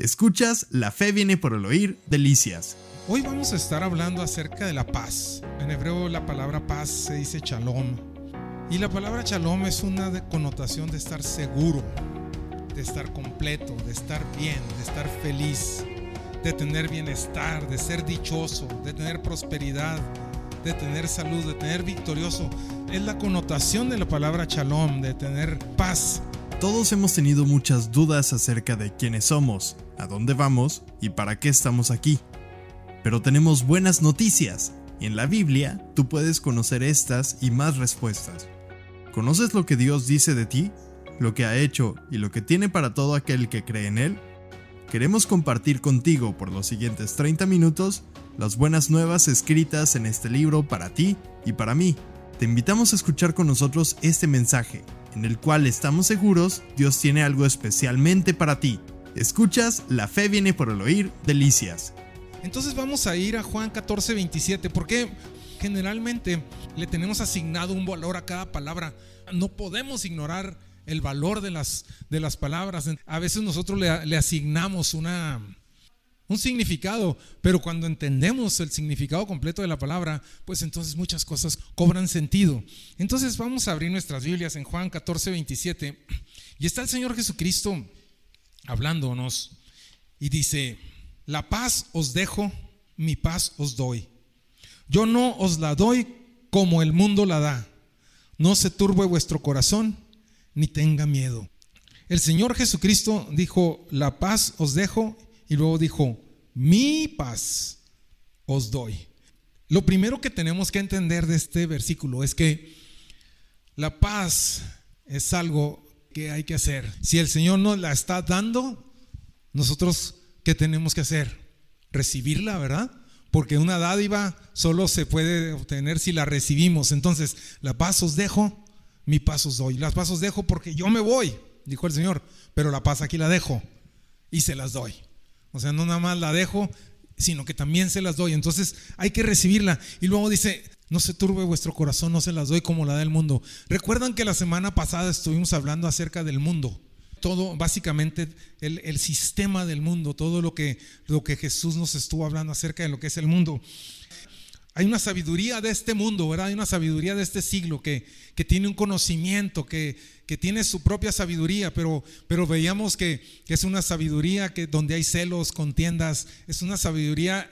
Escuchas La fe viene por el oír, delicias. Hoy vamos a estar hablando acerca de la paz. En hebreo la palabra paz se dice shalom. Y la palabra shalom es una connotación de estar seguro, de estar completo, de estar bien, de estar feliz, de tener bienestar, de ser dichoso, de tener prosperidad, de tener salud, de tener victorioso. Es la connotación de la palabra shalom, de tener paz. Todos hemos tenido muchas dudas acerca de quiénes somos, a dónde vamos y para qué estamos aquí. Pero tenemos buenas noticias. En la Biblia tú puedes conocer estas y más respuestas. ¿Conoces lo que Dios dice de ti? ¿Lo que ha hecho y lo que tiene para todo aquel que cree en Él? Queremos compartir contigo por los siguientes 30 minutos las buenas nuevas escritas en este libro para ti y para mí. Te invitamos a escuchar con nosotros este mensaje en el cual estamos seguros Dios tiene algo especialmente para ti. Escuchas, la fe viene por el oír, delicias. Entonces vamos a ir a Juan 14, 27, porque generalmente le tenemos asignado un valor a cada palabra. No podemos ignorar el valor de las, de las palabras. A veces nosotros le, le asignamos una, un significado, pero cuando entendemos el significado completo de la palabra, pues entonces muchas cosas cobran sentido. Entonces vamos a abrir nuestras Biblias en Juan 14, 27, y está el Señor Jesucristo hablándonos y dice, la paz os dejo, mi paz os doy. Yo no os la doy como el mundo la da. No se turbe vuestro corazón, ni tenga miedo. El Señor Jesucristo dijo, la paz os dejo y luego dijo, mi paz os doy. Lo primero que tenemos que entender de este versículo es que la paz es algo que hay que hacer. Si el Señor nos la está dando, nosotros, ¿qué tenemos que hacer? Recibirla, ¿verdad? Porque una dádiva solo se puede obtener si la recibimos. Entonces, la paz os dejo, mi paz os doy. Las paz os dejo porque yo me voy, dijo el Señor, pero la paz aquí la dejo y se las doy. O sea, no nada más la dejo, sino que también se las doy. Entonces hay que recibirla. Y luego dice, no se turbe vuestro corazón, no se las doy como la da el mundo. Recuerdan que la semana pasada estuvimos hablando acerca del mundo. Todo, básicamente, el, el sistema del mundo, todo lo que, lo que Jesús nos estuvo hablando acerca de lo que es el mundo. Hay una sabiduría de este mundo, ¿verdad? Hay una sabiduría de este siglo que, que tiene un conocimiento, que, que, tiene su propia sabiduría, pero, pero veíamos que, es una sabiduría que, donde hay celos, contiendas, es una sabiduría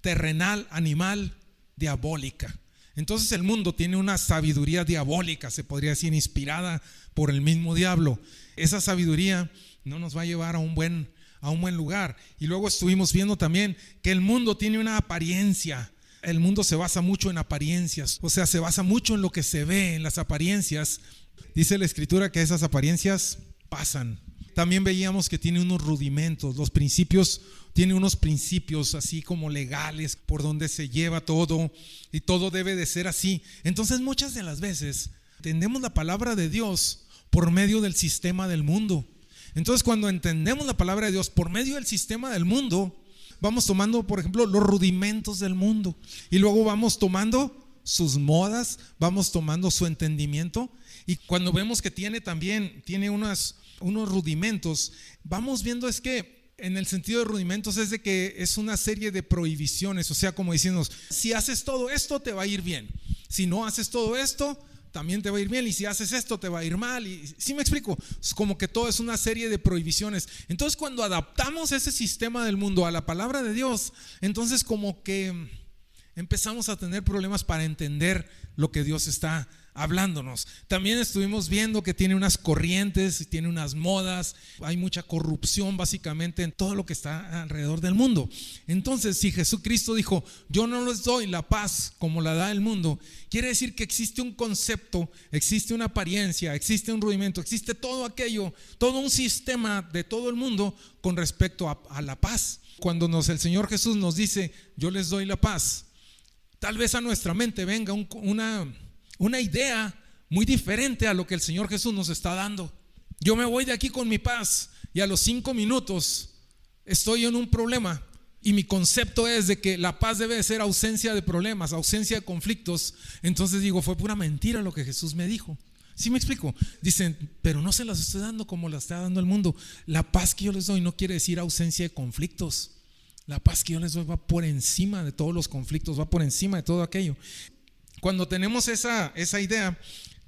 terrenal, animal, diabólica. Entonces el mundo tiene una sabiduría diabólica, se podría decir, inspirada por el mismo diablo. Esa sabiduría no nos va a llevar a un buen, a un buen lugar. Y luego estuvimos viendo también que el mundo tiene una apariencia el mundo se basa mucho en apariencias, o sea, se basa mucho en lo que se ve, en las apariencias. Dice la escritura que esas apariencias pasan. También veíamos que tiene unos rudimentos, los principios, tiene unos principios así como legales por donde se lleva todo y todo debe de ser así. Entonces muchas de las veces entendemos la palabra de Dios por medio del sistema del mundo. Entonces cuando entendemos la palabra de Dios por medio del sistema del mundo, vamos tomando, por ejemplo, los rudimentos del mundo y luego vamos tomando sus modas, vamos tomando su entendimiento y cuando vemos que tiene también, tiene unos rudimentos, vamos viendo es que en el sentido de rudimentos es de que es una serie de prohibiciones, o sea, como diciendo, si haces todo esto te va a ir bien, si no haces todo esto, también te va a ir bien y si haces esto te va a ir mal. Y si me explico, es como que todo es una serie de prohibiciones. Entonces cuando adaptamos ese sistema del mundo a la palabra de Dios, entonces como que empezamos a tener problemas para entender lo que Dios está hablándonos. También estuvimos viendo que tiene unas corrientes, tiene unas modas, hay mucha corrupción básicamente en todo lo que está alrededor del mundo. Entonces, si Jesucristo dijo, yo no les doy la paz como la da el mundo, quiere decir que existe un concepto, existe una apariencia, existe un rudimento, existe todo aquello, todo un sistema de todo el mundo con respecto a, la paz. Cuando nos, el Señor Jesús nos dice, yo les doy la paz, tal vez a nuestra mente venga una una idea muy diferente a lo que el Señor Jesús nos está dando. Yo me voy de aquí con mi paz y a los cinco minutos estoy en un problema y mi concepto es de que la paz debe ser ausencia de problemas, ausencia de conflictos. Entonces digo, fue pura mentira lo que Jesús me dijo. ¿Sí me explico? Dicen, pero no se las estoy dando como la está dando el mundo. La paz que yo les doy no quiere decir ausencia de conflictos. La paz que yo les doy va por encima de todos los conflictos, va por encima de todo aquello. Cuando tenemos esa, esa idea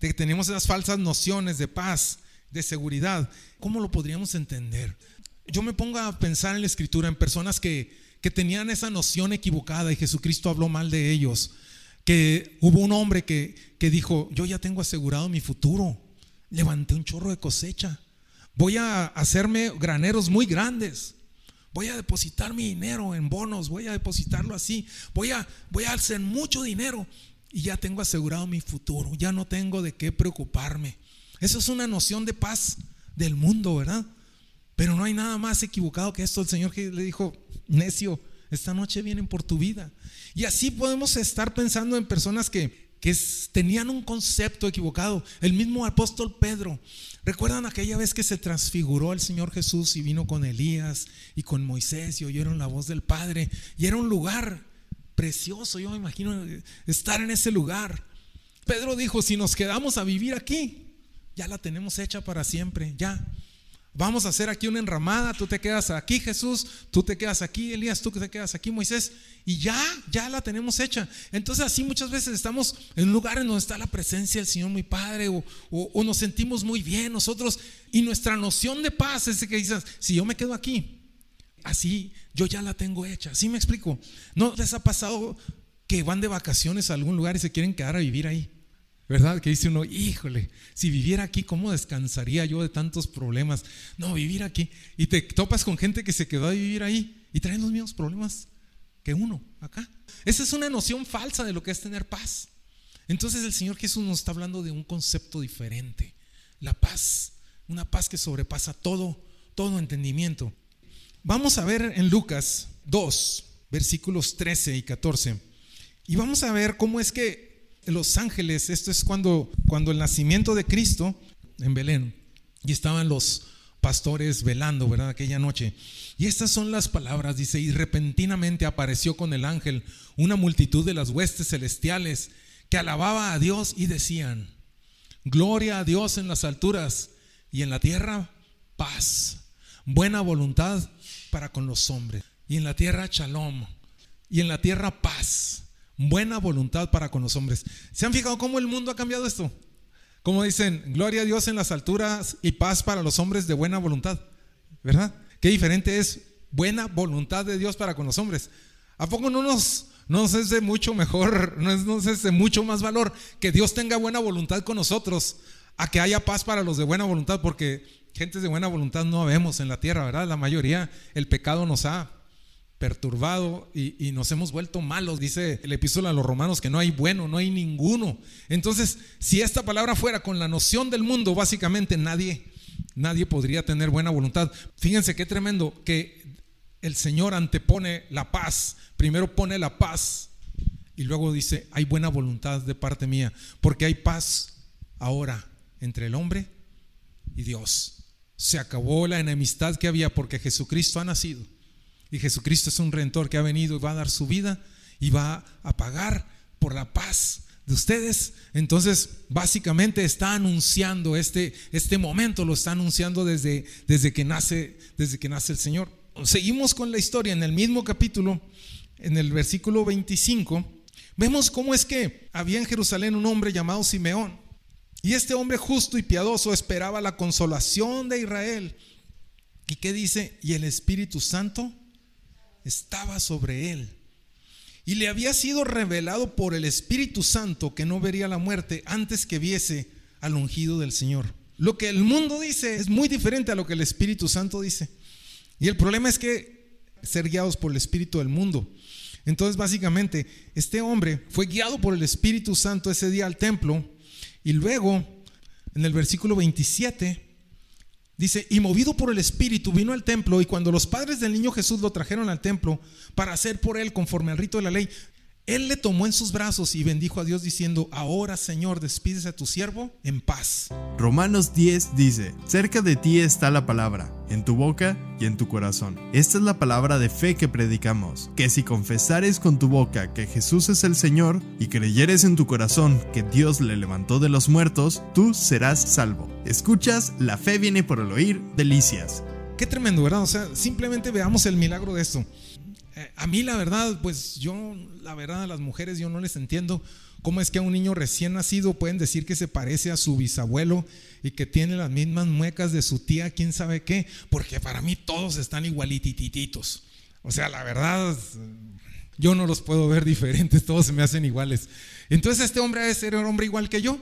de que tenemos esas falsas nociones de paz, de seguridad, ¿cómo lo podríamos entender? Yo me pongo a pensar en la escritura, en personas que, que tenían esa noción equivocada y Jesucristo habló mal de ellos que hubo un hombre que, que dijo, yo ya tengo asegurado mi futuro, levanté un chorro de cosecha, voy a hacerme graneros muy grandes, voy a depositar mi dinero en bonos, voy a depositarlo así, voy a, voy a hacer mucho dinero y ya tengo asegurado mi futuro, ya no tengo de qué preocuparme. Eso es una noción de paz del mundo, ¿verdad? Pero no hay nada más equivocado que esto. El Señor que le dijo, necio, esta noche vienen por tu vida. Y así podemos estar pensando en personas que, que tenían un concepto equivocado. El mismo apóstol Pedro. ¿Recuerdan aquella vez que se transfiguró el Señor Jesús y vino con Elías y con Moisés y oyeron la voz del Padre? Y era un lugar precioso, yo me imagino estar en ese lugar. Pedro dijo, si nos quedamos a vivir aquí, ya la tenemos hecha para siempre, ya. Vamos a hacer aquí una enramada, tú te quedas aquí Jesús, tú te quedas aquí Elías, tú te quedas aquí Moisés y ya, ya la tenemos hecha. Entonces así muchas veces estamos en lugares donde está la presencia del Señor muy Padre o, nos sentimos muy bien nosotros y nuestra noción de paz es que dices, si yo me quedo aquí, así yo ya la tengo hecha. ¿Sí me explico? ¿No les ha pasado que van de vacaciones a algún lugar y se quieren quedar a vivir ahí? ¿Verdad? Que dice uno, híjole, si viviera aquí, ¿cómo descansaría yo de tantos problemas? No, vivir aquí. Y te topas con gente que se quedó a vivir ahí y traen los mismos problemas que uno acá. Esa es una noción falsa de lo que es tener paz. Entonces el Señor Jesús nos está hablando de un concepto diferente. La paz, una paz que sobrepasa todo, todo entendimiento. Vamos a ver en Lucas 2, versículos 13 y 14. Y vamos a ver cómo es que los ángeles, esto es cuando, cuando el nacimiento de Cristo en Belén, y estaban los pastores velando, ¿verdad? Aquella noche. Y estas son las palabras, dice, y repentinamente apareció con el ángel una multitud de las huestes celestiales que alababa a Dios y decían, gloria a Dios en las alturas y en la tierra paz, buena voluntad para con los hombres. Y en la tierra shalom, y en la tierra paz buena voluntad para con los hombres. ¿Se han fijado cómo el mundo ha cambiado esto? Como dicen, gloria a Dios en las alturas y paz para los hombres de buena voluntad. ¿Verdad? Qué diferente es buena voluntad de Dios para con los hombres. ¿A poco no nos, es de mucho mejor, no nos es de mucho más valor que Dios tenga buena voluntad con nosotros a que haya paz para los de buena voluntad? Porque gentes de buena voluntad no vemos en la tierra, ¿verdad? La mayoría, el pecado nos ha perturbado y, nos hemos vuelto malos. Dice el epístola a los romanos que no hay bueno, no hay ninguno. Entonces, si esta palabra fuera con la noción del mundo, básicamente nadie, nadie podría tener buena voluntad. Fíjense qué tremendo que el Señor antepone la paz. Primero pone la paz y luego dice, hay buena voluntad de parte mía, porque hay paz ahora entre el hombre y Dios. Se acabó la enemistad que había porque Jesucristo ha nacido y Jesucristo es un redentor que ha venido y va a dar su vida y va a pagar por la paz de ustedes. Entonces, básicamente está anunciando este, este momento, lo está anunciando desde, desde, que nace, desde que nace el Señor. Seguimos con la historia en el mismo capítulo, en el versículo 25. Vemos cómo es que había en Jerusalén un hombre llamado Simeón. Y este hombre justo y piadoso esperaba la consolación de Israel. ¿Y qué dice? Y el Espíritu Santo estaba sobre él. Y le había sido revelado por el Espíritu Santo que no vería la muerte antes que viese al ungido del Señor. Lo que el mundo dice es muy diferente a lo que el Espíritu Santo dice. Y el problema es que ser guiados por el Espíritu del mundo. Entonces básicamente este hombre fue guiado por el Espíritu Santo ese día al templo y luego en el versículo 27 Dice, y movido por el Espíritu vino al templo y cuando los padres del niño Jesús lo trajeron al templo para hacer por él conforme al rito de la ley, Él le tomó en sus brazos y bendijo a Dios diciendo, ahora Señor, despídese a tu siervo en paz. Romanos 10 dice, cerca de ti está la palabra, en tu boca y en tu corazón. Esta es la palabra de fe que predicamos, que si confesares con tu boca que Jesús es el Señor y creyeres en tu corazón que Dios le levantó de los muertos, tú serás salvo. Escuchas, la fe viene por el oír, delicias. Qué tremendo, ¿verdad? O sea, simplemente veamos el milagro de esto. Eh, a mí la verdad, pues yo, la verdad a las mujeres yo no les entiendo cómo es que a un niño recién nacido pueden decir que se parece a su bisabuelo y que tiene las mismas muecas de su tía, quién sabe qué, porque para mí todos están igualitititos. O sea, la verdad, yo no los puedo ver diferentes, todos se me hacen iguales. Entonces este hombre debe ser un hombre igual que yo.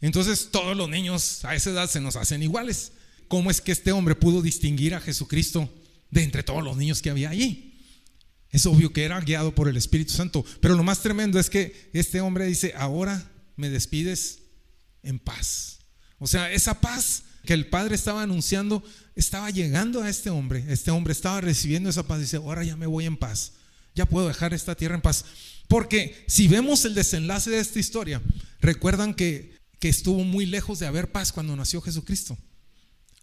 Entonces todos los niños a esa edad se nos hacen iguales. ¿Cómo es que este hombre pudo distinguir a Jesucristo de entre todos los niños que había allí? Es obvio que era guiado por el Espíritu Santo, pero lo más tremendo es que este hombre dice, ahora me despides en paz. O sea, esa paz que el Padre estaba anunciando estaba llegando a este hombre. Este hombre estaba recibiendo esa paz. Dice, ahora ya me voy en paz. Ya puedo dejar esta tierra en paz. Porque si vemos el desenlace de esta historia, recuerdan que, que estuvo muy lejos de haber paz cuando nació Jesucristo.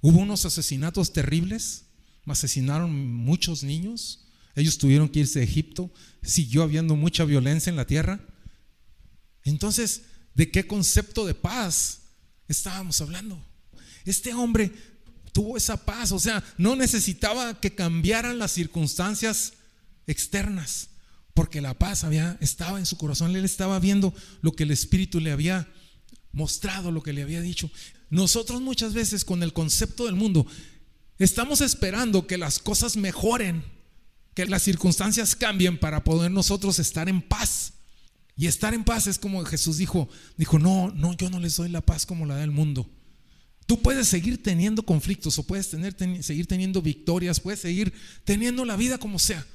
Hubo unos asesinatos terribles, asesinaron muchos niños, ellos tuvieron que irse a Egipto, siguió habiendo mucha violencia en la tierra. Entonces, ¿de qué concepto de paz estábamos hablando? Este hombre tuvo esa paz, o sea, no necesitaba que cambiaran las circunstancias externas, porque la paz había, estaba en su corazón, él estaba viendo lo que el Espíritu le había mostrado, lo que le había dicho. Nosotros muchas veces con el concepto del mundo estamos esperando que las cosas mejoren que las circunstancias cambien para poder nosotros estar en paz. Y estar en paz es como Jesús dijo, dijo, no, no, yo no les doy la paz como la da el mundo. Tú puedes seguir teniendo conflictos o puedes tener, seguir teniendo victorias, puedes seguir teniendo la vida como sea,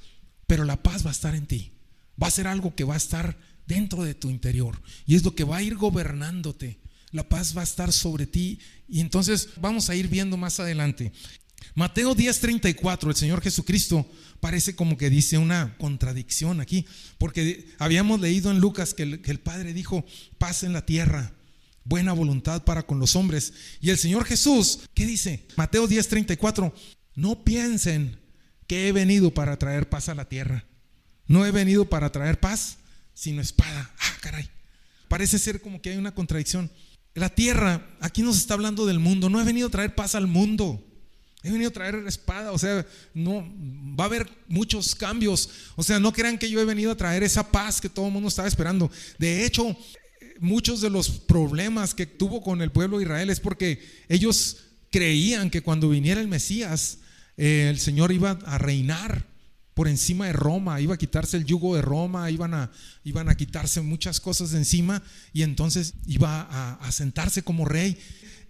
pero la paz va a estar en ti. Va a ser algo que va a estar dentro de tu interior y es lo que va a ir gobernándote. La paz va a estar sobre ti y entonces vamos a ir viendo más adelante. Mateo 10:34, el Señor Jesucristo parece como que dice una contradicción aquí, porque habíamos leído en Lucas que el, Padre dijo, paz en la tierra, buena voluntad para con los hombres. Y el Señor Jesús, ¿qué dice? Mateo 10:34, no piensen que he venido para traer paz a la tierra. No he venido para traer paz, sino espada. Ah, caray. Parece ser como que hay una contradicción. La tierra, aquí nos está hablando del mundo, no he venido a traer paz al mundo. He venido a traer espada, o sea, no va a haber muchos cambios. O sea, no crean que yo he venido a traer esa paz que todo el mundo estaba esperando. De hecho, muchos de los problemas que tuvo con el pueblo de Israel es porque ellos creían que cuando viniera el Mesías, eh, el Señor iba a reinar por encima de Roma, iba a quitarse el yugo de Roma, iban a, iban a quitarse muchas cosas de encima y entonces iba a, a sentarse como rey.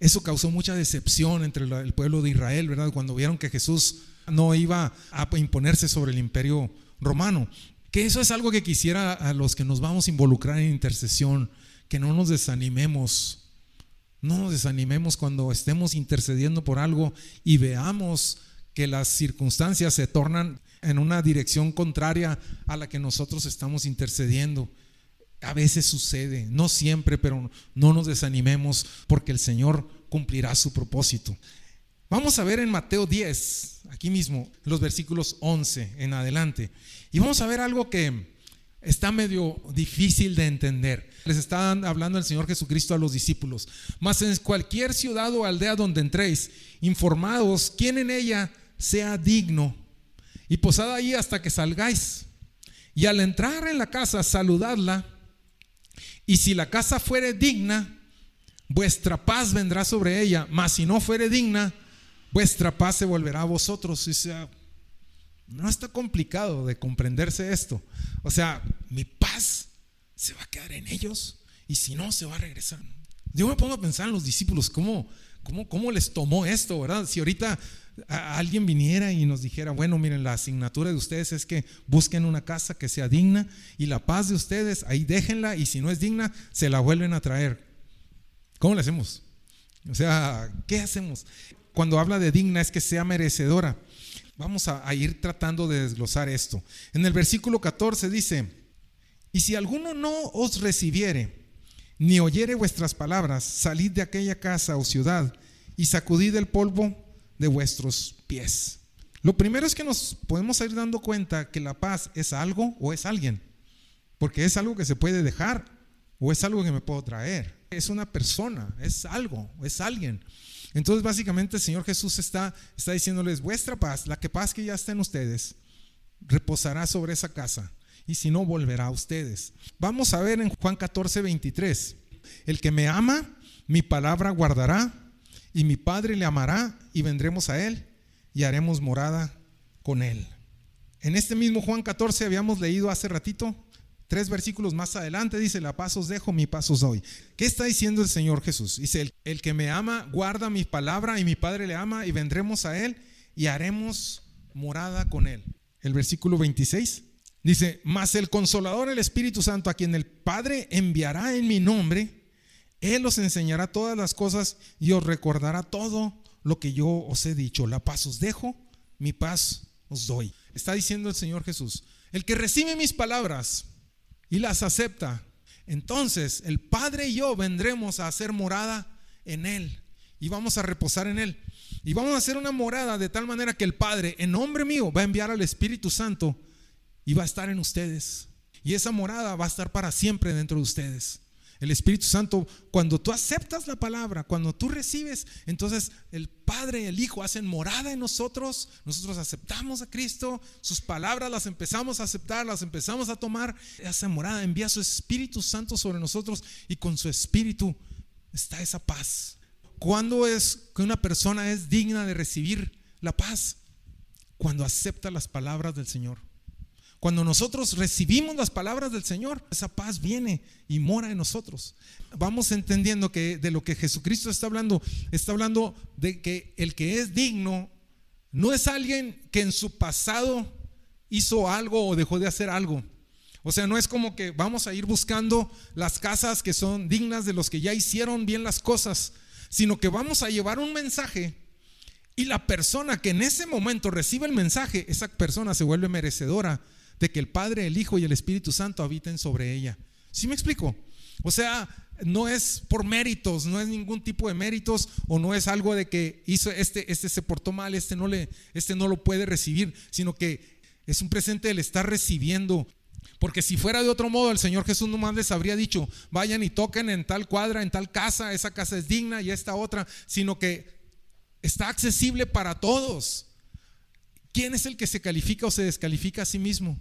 Eso causó mucha decepción entre el pueblo de Israel, ¿verdad? Cuando vieron que Jesús no iba a imponerse sobre el imperio romano. Que eso es algo que quisiera a los que nos vamos a involucrar en intercesión, que no nos desanimemos. No nos desanimemos cuando estemos intercediendo por algo y veamos que las circunstancias se tornan en una dirección contraria a la que nosotros estamos intercediendo. A veces sucede, no siempre, pero no nos desanimemos porque el Señor cumplirá su propósito. Vamos a ver en Mateo 10, aquí mismo, los versículos 11 en adelante. Y vamos a ver algo que está medio difícil de entender. Les está hablando el Señor Jesucristo a los discípulos. Mas en cualquier ciudad o aldea donde entréis, informados quién en ella sea digno y posad ahí hasta que salgáis. Y al entrar en la casa, saludadla y si la casa fuere digna, vuestra paz vendrá sobre ella, mas si no fuere digna, vuestra paz se volverá a vosotros. O sea, no está complicado de comprenderse esto. O sea, mi paz se va a quedar en ellos y si no, se va a regresar. Yo me pongo a pensar en los discípulos, ¿cómo, cómo, cómo les tomó esto, verdad? Si ahorita alguien viniera y nos dijera, bueno, miren, la asignatura de ustedes es que busquen una casa que sea digna y la paz de ustedes, ahí déjenla y si no es digna, se la vuelven a traer. ¿Cómo le hacemos? O sea, ¿qué hacemos? Cuando habla de digna es que sea merecedora. Vamos a, a ir tratando de desglosar esto. En el versículo 14 dice, Y si alguno no os recibiere, ni oyere vuestras palabras, salid de aquella casa o ciudad y sacudid el polvo de vuestros pies. Lo primero es que nos podemos ir dando cuenta que la paz es algo o es alguien, porque es algo que se puede dejar o es algo que me puedo traer. Es una persona, es algo, es alguien. Entonces básicamente el Señor Jesús está, está diciéndoles, vuestra paz, la que paz que ya está en ustedes, reposará sobre esa casa y si no, volverá a ustedes. Vamos a ver en Juan 14, 23. El que me ama, mi palabra guardará y mi Padre le amará y vendremos a él y haremos morada con él. En este mismo Juan 14 habíamos leído hace ratito, tres versículos más adelante, dice, la paz os dejo, mi paz os doy. ¿Qué está diciendo el Señor Jesús? Dice, el, el que me ama, guarda mi palabra y mi Padre le ama y vendremos a él y haremos morada con él. El versículo 26 dice, mas el consolador, el Espíritu Santo, a quien el Padre enviará en mi nombre, él os enseñará todas las cosas y os recordará todo lo que yo os he dicho. La paz os dejo, mi paz os doy. Está diciendo el Señor Jesús. El que recibe mis palabras y las acepta, entonces el Padre y yo vendremos a hacer morada en Él y vamos a reposar en Él. Y vamos a hacer una morada de tal manera que el Padre, en nombre mío, va a enviar al Espíritu Santo y va a estar en ustedes. Y esa morada va a estar para siempre dentro de ustedes. El Espíritu Santo, cuando tú aceptas la palabra, cuando tú recibes, entonces el Padre y el Hijo hacen morada en nosotros, nosotros aceptamos a Cristo, sus palabras las empezamos a aceptar, las empezamos a tomar, esa morada envía su Espíritu Santo sobre nosotros y con su Espíritu está esa paz. ¿Cuándo es que una persona es digna de recibir la paz? Cuando acepta las palabras del Señor. Cuando nosotros recibimos las palabras del Señor, esa paz viene y mora en nosotros. Vamos entendiendo que de lo que Jesucristo está hablando, está hablando de que el que es digno no es alguien que en su pasado hizo algo o dejó de hacer algo. O sea, no es como que vamos a ir buscando las casas que son dignas de los que ya hicieron bien las cosas, sino que vamos a llevar un mensaje y la persona que en ese momento recibe el mensaje, esa persona se vuelve merecedora de que el Padre, el Hijo y el Espíritu Santo habiten sobre ella. ¿Sí me explico? O sea, no es por méritos, no es ningún tipo de méritos o no es algo de que hizo este, este se portó mal, este no le, este no lo puede recibir, sino que es un presente del estar recibiendo. Porque si fuera de otro modo, el Señor Jesús nomás les habría dicho, vayan y toquen en tal cuadra, en tal casa, esa casa es digna y esta otra, sino que está accesible para todos. ¿Quién es el que se califica o se descalifica a sí mismo?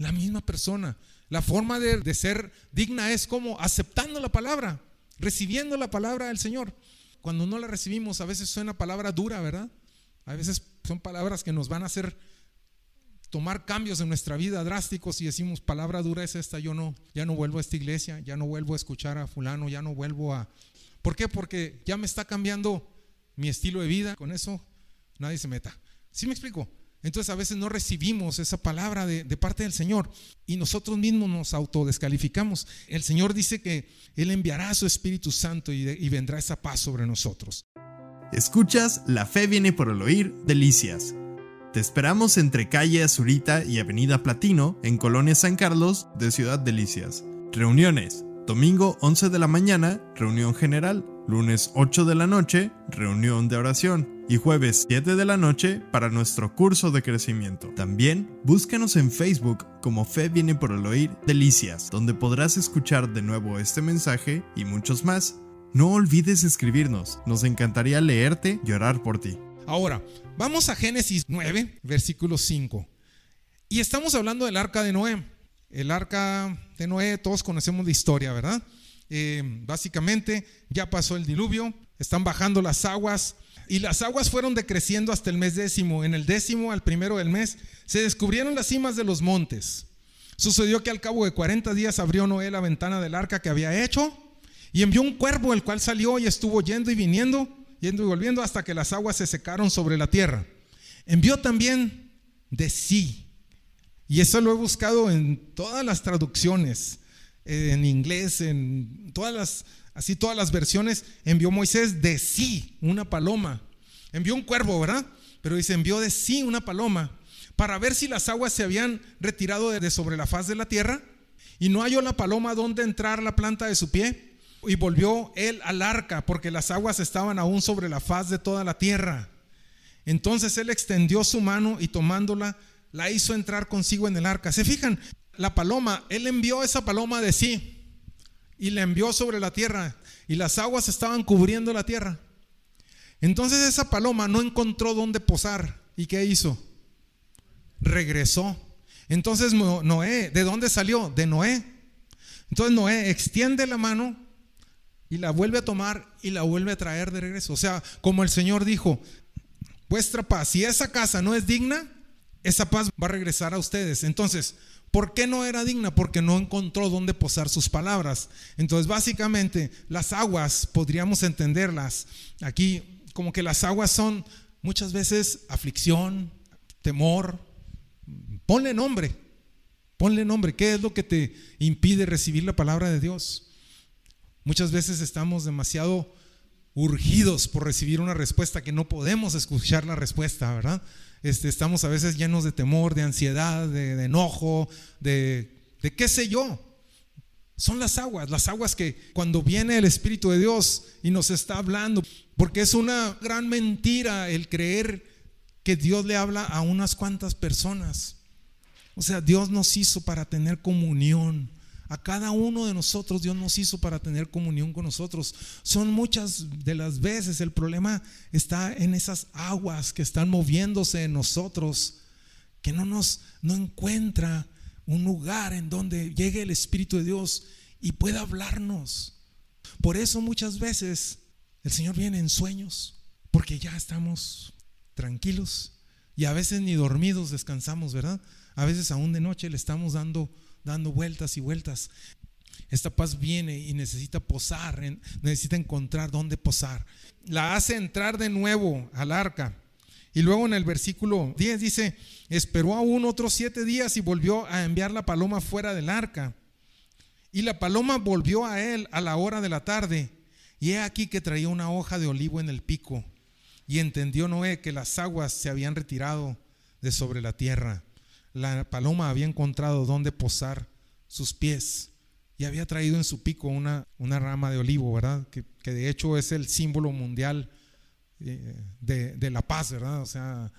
La misma persona. La forma de, ser digna es como aceptando la palabra, recibiendo la palabra del Señor. Cuando no la recibimos, a veces suena palabra dura, ¿verdad? A veces son palabras que nos van a hacer tomar cambios en nuestra vida drásticos y decimos, palabra dura es esta, yo no, ya no vuelvo a esta iglesia, ya no vuelvo a escuchar a fulano, ya no vuelvo a... ¿Por qué? Porque ya me está cambiando mi estilo de vida, con eso nadie se meta. ¿Sí me explico? Entonces a veces no recibimos esa palabra de, parte del Señor y nosotros mismos nos autodescalificamos. El Señor dice que Él enviará a su Espíritu Santo y, y vendrá esa paz sobre nosotros. Escuchas La Fe viene por el oír, Delicias. Te esperamos entre calle Azurita y Avenida Platino, en Colonia San Carlos, de Ciudad Delicias. Reuniones. Domingo 11 de la mañana, reunión general. Lunes 8 de la noche, reunión de oración y jueves 7 de la noche para nuestro curso de crecimiento. También búscanos en Facebook como Fe viene por el oír Delicias, donde podrás escuchar de nuevo este mensaje y muchos más. No olvides escribirnos, nos encantaría leerte y orar por ti. Ahora, vamos a Génesis 9, versículo 5. Y estamos hablando del arca de Noé. El arca Noé, todos conocemos la historia, ¿verdad? Eh, básicamente ya pasó el diluvio, están bajando las aguas, y las aguas fueron decreciendo hasta el mes décimo. En el décimo, al primero del mes, se descubrieron las cimas de los montes. Sucedió que al cabo de 40 días abrió Noé la ventana del arca que había hecho y envió un cuervo, el cual salió y estuvo yendo y viniendo, yendo y volviendo hasta que las aguas se secaron sobre la tierra. Envió también de sí. Y eso lo he buscado en todas las traducciones, en inglés, en todas las así todas las versiones, envió Moisés de sí una paloma. Envió un cuervo, ¿verdad? Pero dice, envió de sí una paloma para ver si las aguas se habían retirado de sobre la faz de la tierra. Y no halló la paloma donde entrar la planta de su pie. Y volvió él al arca, porque las aguas estaban aún sobre la faz de toda la tierra. Entonces él extendió su mano y tomándola, la hizo entrar consigo en el arca. ¿Se fijan? La paloma, él envió esa paloma de sí y la envió sobre la tierra y las aguas estaban cubriendo la tierra. Entonces esa paloma no encontró dónde posar. ¿Y qué hizo? Regresó. Entonces Noé, ¿de dónde salió? De Noé. Entonces Noé extiende la mano y la vuelve a tomar y la vuelve a traer de regreso. O sea, como el Señor dijo, vuestra paz, si esa casa no es digna, esa paz va a regresar a ustedes. Entonces, ¿por qué no era digna? Porque no encontró dónde posar sus palabras. Entonces, básicamente, las aguas, podríamos entenderlas aquí como que las aguas son muchas veces aflicción, temor. Ponle nombre, ponle nombre. ¿Qué es lo que te impide recibir la palabra de Dios? Muchas veces estamos demasiado urgidos por recibir una respuesta que no podemos escuchar la respuesta, ¿verdad? Este, estamos a veces llenos de temor, de ansiedad, de, enojo, de, de qué sé yo. Son las aguas, las aguas que cuando viene el Espíritu de Dios y nos está hablando, porque es una gran mentira el creer que Dios le habla a unas cuantas personas. O sea, Dios nos hizo para tener comunión. A cada uno de nosotros Dios nos hizo para tener comunión con nosotros. Son muchas de las veces el problema está en esas aguas que están moviéndose en nosotros, que no nos no encuentra un lugar en donde llegue el Espíritu de Dios y pueda hablarnos. Por eso muchas veces el Señor viene en sueños, porque ya estamos tranquilos y a veces ni dormidos descansamos, ¿verdad? A veces aún de noche le estamos dando dando vueltas y vueltas. Esta paz viene y necesita posar, necesita encontrar dónde posar. La hace entrar de nuevo al arca. Y luego en el versículo 10 dice, esperó aún otros siete días y volvió a enviar la paloma fuera del arca. Y la paloma volvió a él a la hora de la tarde. Y he aquí que traía una hoja de olivo en el pico. Y entendió Noé que las aguas se habían retirado de sobre la tierra la paloma había encontrado donde posar sus pies y había traído en su pico una, una rama de olivo, ¿verdad? Que, de hecho es el símbolo mundial eh, de, la paz, ¿verdad? O sea,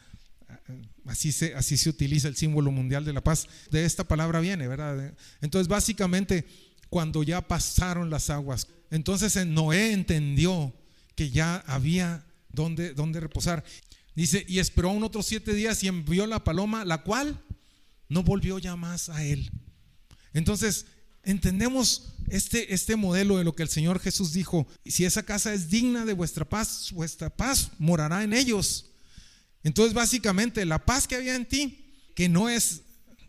así se, así se utiliza el símbolo mundial de la paz. De esta palabra viene, ¿verdad? Entonces, básicamente, cuando ya pasaron las aguas, entonces Noé entendió que ya había donde, reposar. Dice, y esperó un siete días y envió la paloma, la cual no volvió ya más a él. Entonces, entendemos este, este modelo de lo que el Señor Jesús dijo, si esa casa es digna de vuestra paz, vuestra paz morará en ellos. Entonces, básicamente, la paz que había en ti, que no es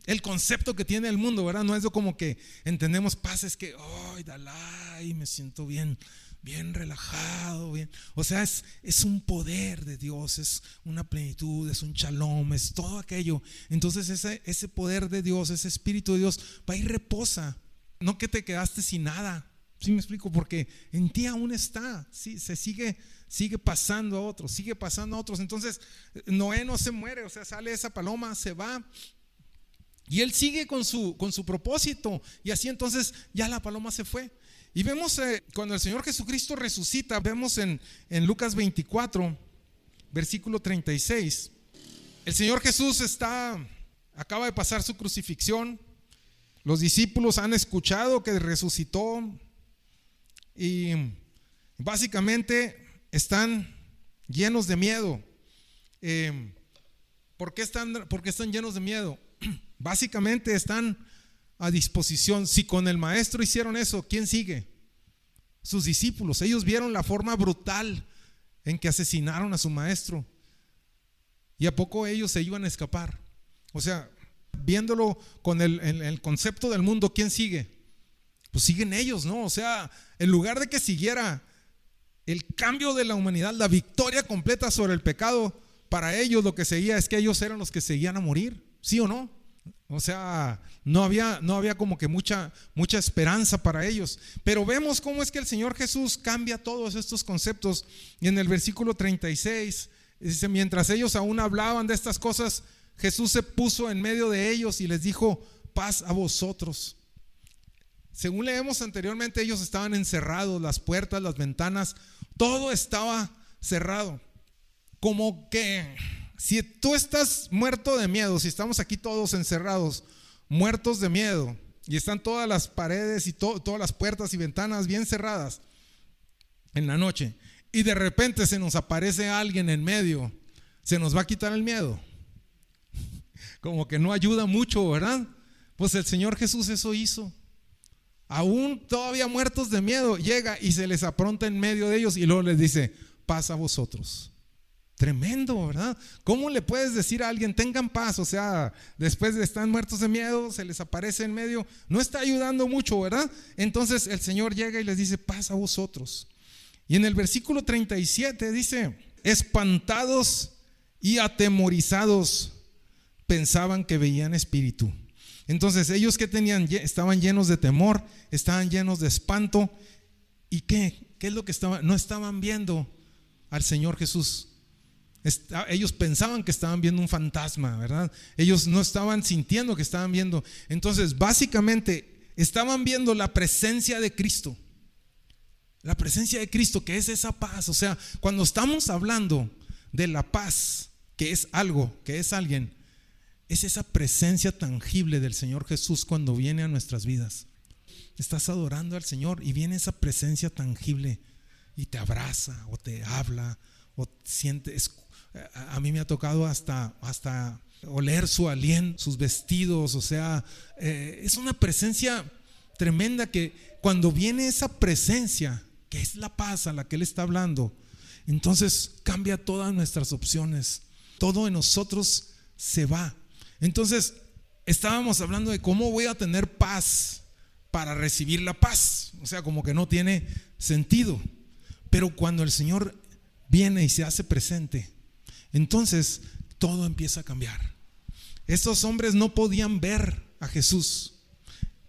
el concepto que tiene el mundo, ¿verdad? No es como que entendemos paz, es que, ay, Dalai, me siento bien bien relajado, bien. O sea, es, es un poder de Dios, es una plenitud, es un shalom, es todo aquello. Entonces ese, ese poder de Dios, ese espíritu de Dios, va y reposa. No que te quedaste sin nada. ¿Sí me explico? Porque en ti aún está, sí, se sigue, sigue pasando a otros, sigue pasando a otros. Entonces, Noé no se muere, o sea, sale esa paloma, se va, y él sigue con su, con su propósito. Y así entonces ya la paloma se fue. Y vemos eh, cuando el Señor Jesucristo resucita, vemos en, en Lucas 24, versículo 36, el Señor Jesús está, acaba de pasar su crucifixión, los discípulos han escuchado que resucitó y básicamente están llenos de miedo. Eh, ¿por, qué están, ¿Por qué están llenos de miedo? Básicamente están a disposición. Si con el maestro hicieron eso, ¿quién sigue? Sus discípulos. Ellos vieron la forma brutal en que asesinaron a su maestro. Y a poco ellos se iban a escapar. O sea, viéndolo con el, el, concepto del mundo, ¿quién sigue? Pues siguen ellos, ¿no? O sea, en lugar de que siguiera el cambio de la humanidad, la victoria completa sobre el pecado, para ellos lo que seguía es que ellos eran los que seguían a morir, ¿sí o no? O sea, no había, no había como que mucha, mucha esperanza para ellos. Pero vemos cómo es que el Señor Jesús cambia todos estos conceptos. Y en el versículo 36 dice, mientras ellos aún hablaban de estas cosas, Jesús se puso en medio de ellos y les dijo, paz a vosotros. Según leemos anteriormente, ellos estaban encerrados, las puertas, las ventanas, todo estaba cerrado. Como que si tú estás muerto de miedo, si estamos aquí todos encerrados, muertos de miedo, y están todas las paredes y todas las puertas y ventanas bien cerradas en la noche, y de repente se nos aparece alguien en medio, se nos va a quitar el miedo. Como que no ayuda mucho, ¿verdad? Pues el Señor Jesús eso hizo. Aún todavía muertos de miedo, llega y se les apronta en medio de ellos y luego les dice, pasa a vosotros. Tremendo, ¿verdad? ¿Cómo le puedes decir a alguien, tengan paz? O sea, después de estar muertos de miedo, se les aparece en medio. No está ayudando mucho, ¿verdad? Entonces el Señor llega y les dice, paz a vosotros. Y en el versículo 37 dice, espantados y atemorizados pensaban que veían espíritu. Entonces ellos que tenían, estaban llenos de temor, estaban llenos de espanto. ¿Y qué? ¿Qué es lo que estaban? No estaban viendo al Señor Jesús ellos pensaban que estaban viendo un fantasma, ¿verdad? Ellos no estaban sintiendo que estaban viendo. Entonces, básicamente, estaban viendo la presencia de Cristo. La presencia de Cristo, que es esa paz. O sea, cuando estamos hablando de la paz, que es algo, que es alguien, es esa presencia tangible del Señor Jesús cuando viene a nuestras vidas. Estás adorando al Señor y viene esa presencia tangible y te abraza o te habla o sientes, a mí me ha tocado hasta, hasta oler su aliento, sus vestidos, o sea, eh, es una presencia tremenda que cuando viene esa presencia, que es la paz a la que Él está hablando, entonces cambia todas nuestras opciones, todo en nosotros se va. Entonces, estábamos hablando de cómo voy a tener paz para recibir la paz, o sea, como que no tiene sentido. Pero cuando el Señor viene y se hace presente, entonces todo empieza a cambiar. Estos hombres no podían ver a Jesús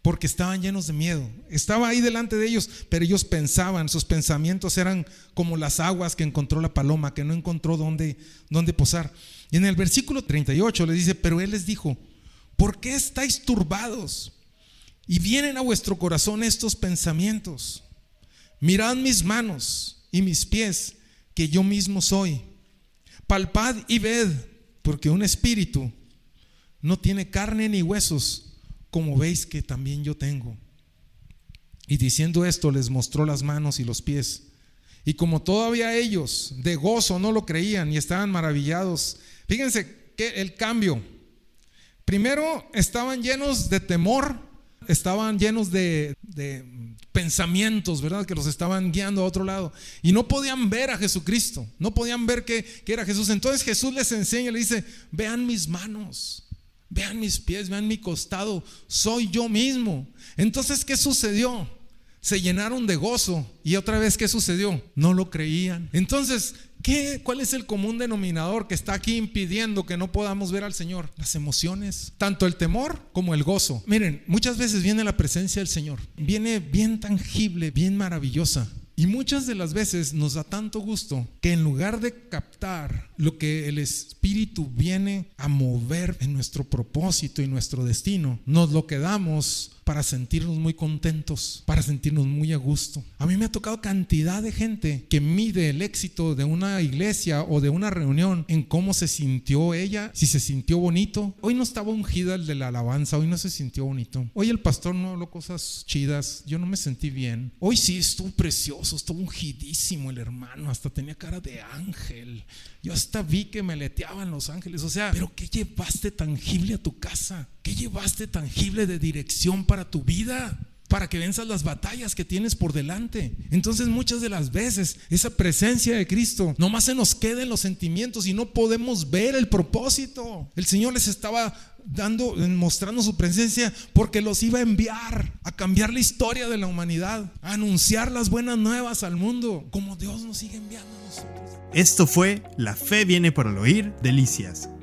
porque estaban llenos de miedo. Estaba ahí delante de ellos, pero ellos pensaban, sus pensamientos eran como las aguas que encontró la paloma, que no encontró dónde, dónde posar. Y en el versículo 38 le dice, pero él les dijo, ¿por qué estáis turbados? Y vienen a vuestro corazón estos pensamientos. Mirad mis manos y mis pies, que yo mismo soy. Palpad y ved, porque un espíritu no tiene carne ni huesos, como veis que también yo tengo. Y diciendo esto les mostró las manos y los pies. Y como todavía ellos de gozo no lo creían y estaban maravillados, fíjense que el cambio. Primero estaban llenos de temor, estaban llenos de, de pensamientos, ¿verdad? Que los estaban guiando a otro lado. Y no podían ver a Jesucristo, no podían ver que, era Jesús. Entonces Jesús les enseña, le dice, vean mis manos, vean mis pies, vean mi costado, soy yo mismo. Entonces, ¿qué sucedió? Se llenaron de gozo. Y otra vez, ¿qué sucedió? No lo creían. Entonces, ¿Qué, ¿Cuál es el común denominador que está aquí impidiendo que no podamos ver al Señor? Las emociones, tanto el temor como el gozo. Miren, muchas veces viene la presencia del Señor, viene bien tangible, bien maravillosa. Y muchas de las veces nos da tanto gusto que en lugar de captar lo que el Espíritu viene a mover en nuestro propósito y nuestro destino, nos lo quedamos para sentirnos muy contentos, para sentirnos muy a gusto. A mí me ha tocado cantidad de gente que mide el éxito de una iglesia o de una reunión en cómo se sintió ella, si se sintió bonito. Hoy no estaba ungida el de la alabanza, hoy no se sintió bonito. Hoy el pastor no habló cosas chidas, yo no me sentí bien. Hoy sí estuvo precioso, estuvo ungidísimo el hermano, hasta tenía cara de ángel. Yo hasta vi que me leteaban los ángeles. O sea, pero ¿qué llevaste tangible a tu casa? ¿Qué llevaste tangible de dirección para tu vida? Para que venzas las batallas que tienes por delante. Entonces muchas de las veces esa presencia de Cristo nomás se nos queda en los sentimientos y no podemos ver el propósito. El Señor les estaba dando, mostrando su presencia porque los iba a enviar a cambiar la historia de la humanidad, a anunciar las buenas nuevas al mundo, como Dios nos sigue enviando a nosotros. Esto fue La Fe viene por el oír, Delicias.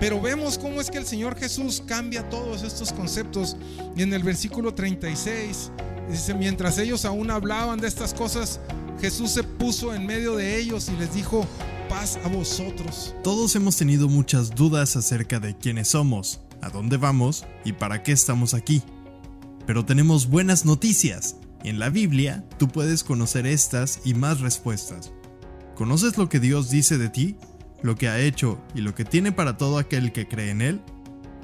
Pero vemos cómo es que el Señor Jesús cambia todos estos conceptos. Y en el versículo 36 dice, mientras ellos aún hablaban de estas cosas, Jesús se puso en medio de ellos y les dijo, paz a vosotros. Todos hemos tenido muchas dudas acerca de quiénes somos, a dónde vamos y para qué estamos aquí. Pero tenemos buenas noticias. En la Biblia tú puedes conocer estas y más respuestas. ¿Conoces lo que Dios dice de ti? ¿Lo que ha hecho y lo que tiene para todo aquel que cree en Él?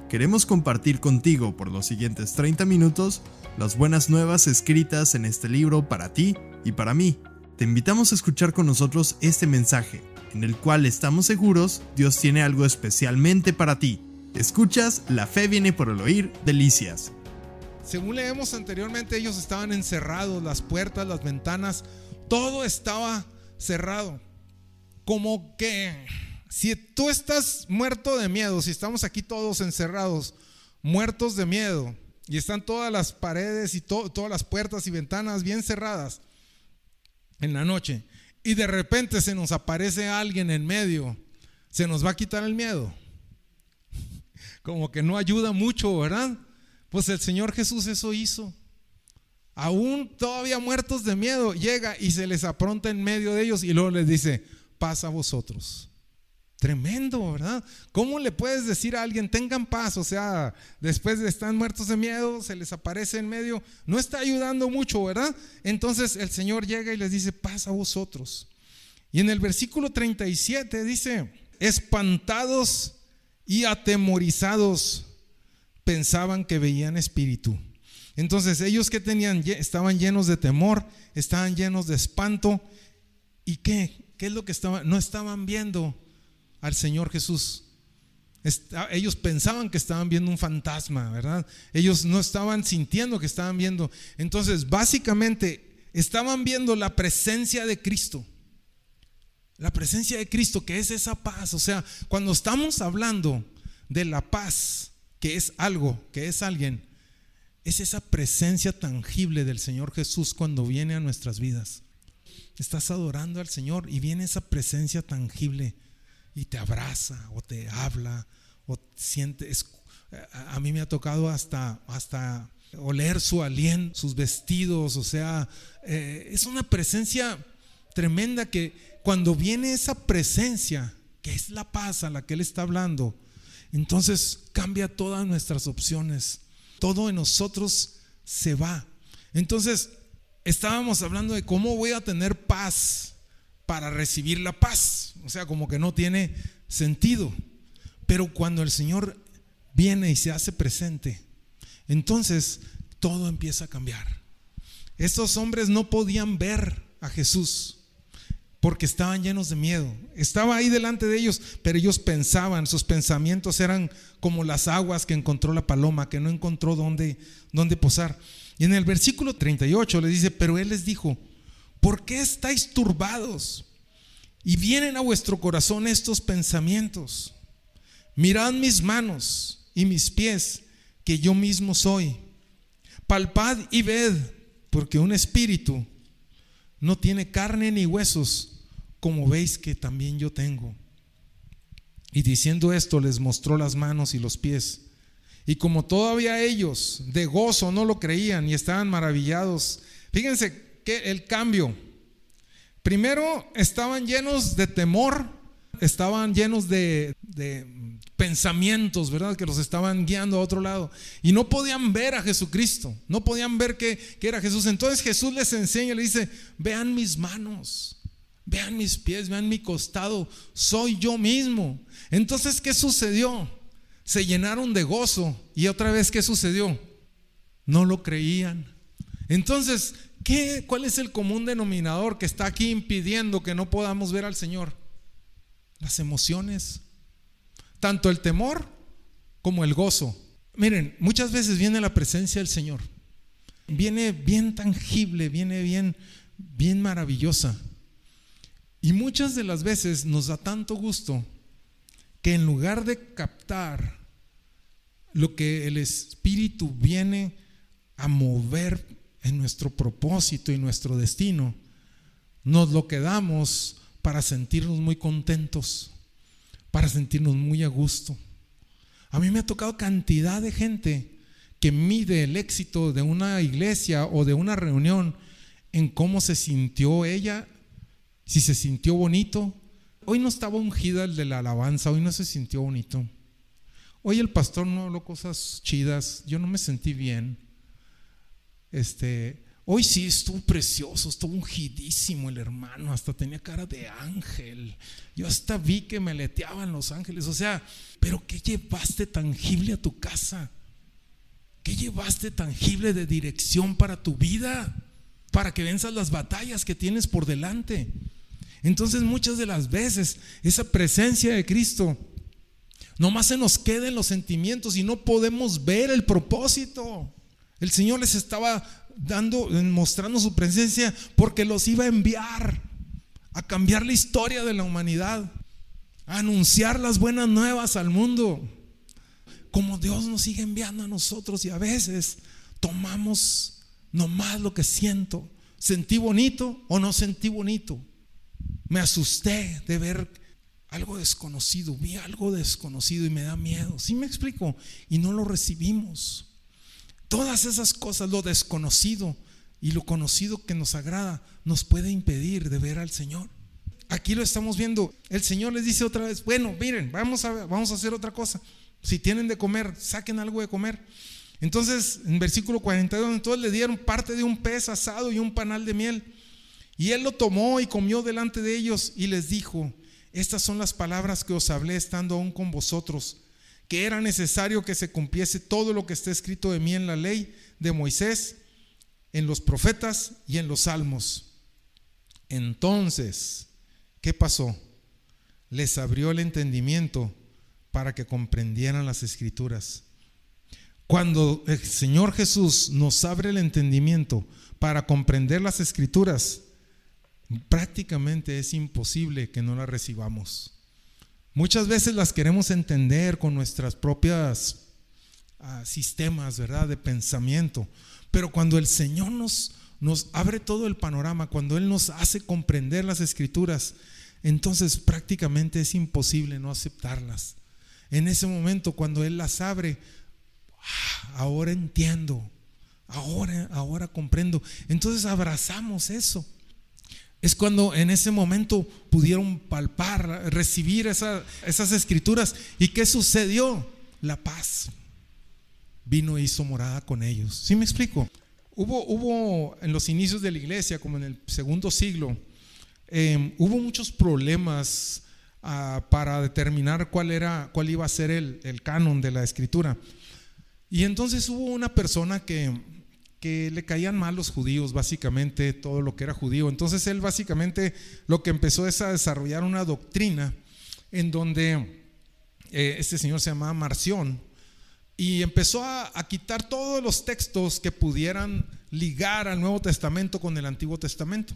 Queremos compartir contigo por los siguientes 30 minutos las buenas nuevas escritas en este libro para ti y para mí. Te invitamos a escuchar con nosotros este mensaje, en el cual estamos seguros Dios tiene algo especialmente para ti. Escuchas, la fe viene por el oír, delicias. Según leemos anteriormente, ellos estaban encerrados, las puertas, las ventanas, todo estaba cerrado. Como que si tú estás muerto de miedo, si estamos aquí todos encerrados, muertos de miedo, y están todas las paredes y todas las puertas y ventanas bien cerradas en la noche, y de repente se nos aparece alguien en medio, se nos va a quitar el miedo. Como que no ayuda mucho, ¿verdad? Pues el Señor Jesús eso hizo. Aún todavía muertos de miedo, llega y se les apronta en medio de ellos y luego les dice, paz a vosotros. Tremendo, ¿verdad? ¿Cómo le puedes decir a alguien, tengan paz? O sea, después de estar muertos de miedo, se les aparece en medio. No está ayudando mucho, ¿verdad? Entonces el Señor llega y les dice, paz a vosotros. Y en el versículo 37 dice, espantados y atemorizados pensaban que veían espíritu. Entonces ellos que tenían, estaban llenos de temor, estaban llenos de espanto. ¿Y qué? ¿Qué es lo que estaban? No estaban viendo al Señor Jesús. ellos pensaban que estaban viendo un fantasma, ¿verdad? Ellos no estaban sintiendo que estaban viendo. Entonces, básicamente, estaban viendo la presencia de Cristo. La presencia de Cristo, que es esa paz. O sea, cuando estamos hablando de la paz, que es algo, que es alguien, es esa presencia tangible del Señor Jesús cuando viene a nuestras vidas. Estás adorando al Señor y viene esa presencia tangible y te abraza o te habla o sientes. A mí me ha tocado hasta, hasta oler su aliento, sus vestidos, o sea, eh, es una presencia tremenda que cuando viene esa presencia, que es la paz a la que Él está hablando, entonces cambia todas nuestras opciones. Todo en nosotros se va. Entonces, estábamos hablando de cómo voy a tener paz para recibir la paz. O sea, como que no tiene sentido. Pero cuando el Señor viene y se hace presente, entonces todo empieza a cambiar. Estos hombres no podían ver a Jesús porque estaban llenos de miedo. Estaba ahí delante de ellos, pero ellos pensaban, sus pensamientos eran como las aguas que encontró la paloma, que no encontró dónde, dónde posar. Y en el versículo 38 le dice, pero él les dijo, ¿por qué estáis turbados? Y vienen a vuestro corazón estos pensamientos. Mirad mis manos y mis pies, que yo mismo soy. Palpad y ved, porque un espíritu no tiene carne ni huesos, como veis que también yo tengo. Y diciendo esto les mostró las manos y los pies. Y como todavía ellos de gozo no lo creían y estaban maravillados, fíjense el cambio. Primero estaban llenos de temor, estaban llenos de, pensamientos, ¿verdad? Que los estaban guiando a otro lado. Y no podían ver a Jesucristo, no podían ver que, que era Jesús. Entonces Jesús les enseña, le dice, vean mis manos, vean mis pies, vean mi costado, soy yo mismo. Entonces, ¿qué sucedió? Se llenaron de gozo. Y otra vez, ¿qué sucedió? No lo creían. Entonces, ¿qué, ¿cuál es el común denominador que está aquí impidiendo que no podamos ver al Señor? Las emociones, tanto el temor como el gozo. Miren, muchas veces viene la presencia del Señor. Viene bien tangible, viene bien, bien maravillosa. Y muchas de las veces nos da tanto gusto que en lugar de captar lo que el Espíritu viene a mover en nuestro propósito y nuestro destino, nos lo quedamos para sentirnos muy contentos, para sentirnos muy a gusto. A mí me ha tocado cantidad de gente que mide el éxito de una iglesia o de una reunión en cómo se sintió ella, si se sintió bonito. Hoy no estaba ungida el de la alabanza, hoy no se sintió bonito. Hoy el pastor no habló cosas chidas, yo no me sentí bien. Este, hoy sí estuvo precioso, estuvo ungidísimo el hermano, hasta tenía cara de ángel. Yo hasta vi que me leteaban los ángeles. O sea, pero ¿qué llevaste tangible a tu casa? ¿Qué llevaste tangible de dirección para tu vida? Para que venzas las batallas que tienes por delante. Entonces muchas de las veces esa presencia de Cristo nomás se nos queda en los sentimientos y no podemos ver el propósito. El Señor les estaba dando, mostrando su presencia porque los iba a enviar a cambiar la historia de la humanidad, a anunciar las buenas nuevas al mundo. Como Dios nos sigue enviando a nosotros y a veces tomamos nomás lo que siento. ¿Sentí bonito o no sentí bonito? Me asusté de ver algo desconocido, vi algo desconocido y me da miedo. ¿Sí me explico? Y no lo recibimos. Todas esas cosas, lo desconocido y lo conocido que nos agrada, nos puede impedir de ver al Señor. Aquí lo estamos viendo. El Señor les dice otra vez, bueno, miren, vamos a, vamos a hacer otra cosa. Si tienen de comer, saquen algo de comer. Entonces, en versículo 42, entonces le dieron parte de un pez asado y un panal de miel. Y él lo tomó y comió delante de ellos y les dijo, estas son las palabras que os hablé estando aún con vosotros, que era necesario que se cumpliese todo lo que está escrito de mí en la ley de Moisés, en los profetas y en los salmos. Entonces, ¿qué pasó? Les abrió el entendimiento para que comprendieran las escrituras. Cuando el Señor Jesús nos abre el entendimiento para comprender las escrituras, prácticamente es imposible que no las recibamos. Muchas veces las queremos entender con nuestras propias ah, sistemas, ¿verdad? De pensamiento. Pero cuando el Señor nos, nos abre todo el panorama, cuando Él nos hace comprender las escrituras, entonces prácticamente es imposible no aceptarlas. En ese momento, cuando Él las abre, ah, ahora entiendo, ahora, ahora comprendo. Entonces abrazamos eso es cuando en ese momento pudieron palpar, recibir esas escrituras. ¿Y qué sucedió? La paz. Vino e hizo morada con ellos. ¿Sí me explico? Hubo, hubo en los inicios de la iglesia, como en el segundo siglo, em, hubo muchos problemas ah, para determinar cuál, era, cuál iba a ser el, el canon de la escritura. Y entonces hubo una persona que que le caían mal los judíos, básicamente todo lo que era judío. Entonces él básicamente lo que empezó es a desarrollar una doctrina en donde eh, este señor se llamaba Marción y empezó a, quitar todos los textos que pudieran ligar al Nuevo Testamento con el Antiguo Testamento.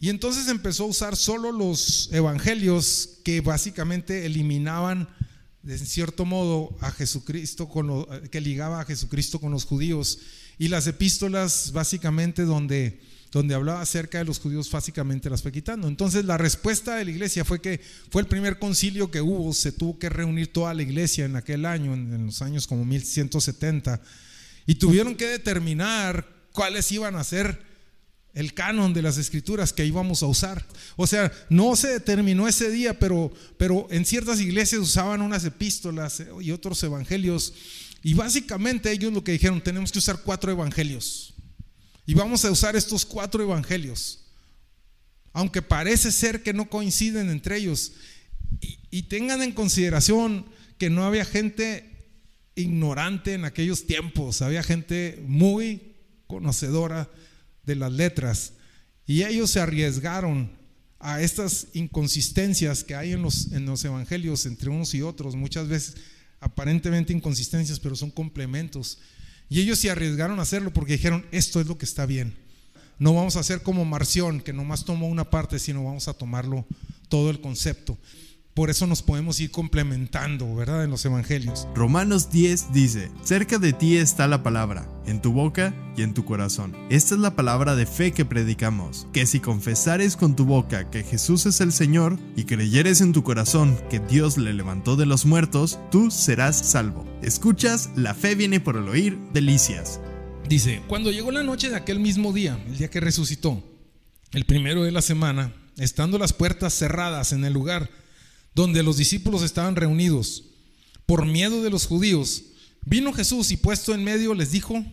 Y entonces empezó a usar solo los evangelios que básicamente eliminaban de cierto modo a Jesucristo con que ligaba a Jesucristo con los judíos y las epístolas básicamente donde, donde hablaba acerca de los judíos básicamente las fue quitando. Entonces la respuesta de la iglesia fue que fue el primer concilio que hubo, se tuvo que reunir toda la iglesia en aquel año, en, los años como 1170, y tuvieron que determinar cuáles iban a ser el canon de las escrituras que íbamos a usar. O sea, no se determinó ese día, pero, pero en ciertas iglesias usaban unas epístolas y otros evangelios y básicamente ellos lo que dijeron, tenemos que usar cuatro evangelios. Y vamos a usar estos cuatro evangelios. Aunque parece ser que no coinciden entre ellos. Y, tengan en consideración que no había gente ignorante en aquellos tiempos. Había gente muy conocedora de las letras. Y ellos se arriesgaron a estas inconsistencias que hay en los, en los evangelios entre unos y otros, muchas veces aparentemente inconsistencias, pero son complementos. Y ellos se arriesgaron a hacerlo porque dijeron, esto es lo que está bien. No vamos a hacer como Marción, que nomás tomó una parte, sino vamos a tomarlo todo el concepto. Por eso nos podemos ir complementando, ¿verdad? En los evangelios. Romanos 10 dice, cerca de ti está la palabra, en tu boca y en tu corazón. Esta es la palabra de fe que predicamos, que si confesares con tu boca que Jesús es el Señor y creyeres en tu corazón que Dios le levantó de los muertos, tú serás salvo. Escuchas, la fe viene por el oír, delicias. Dice, cuando llegó la noche de aquel mismo día, el día que resucitó, el primero de la semana, estando las puertas cerradas en el lugar, donde los discípulos estaban reunidos, por miedo de los judíos, vino Jesús y puesto en medio les dijo,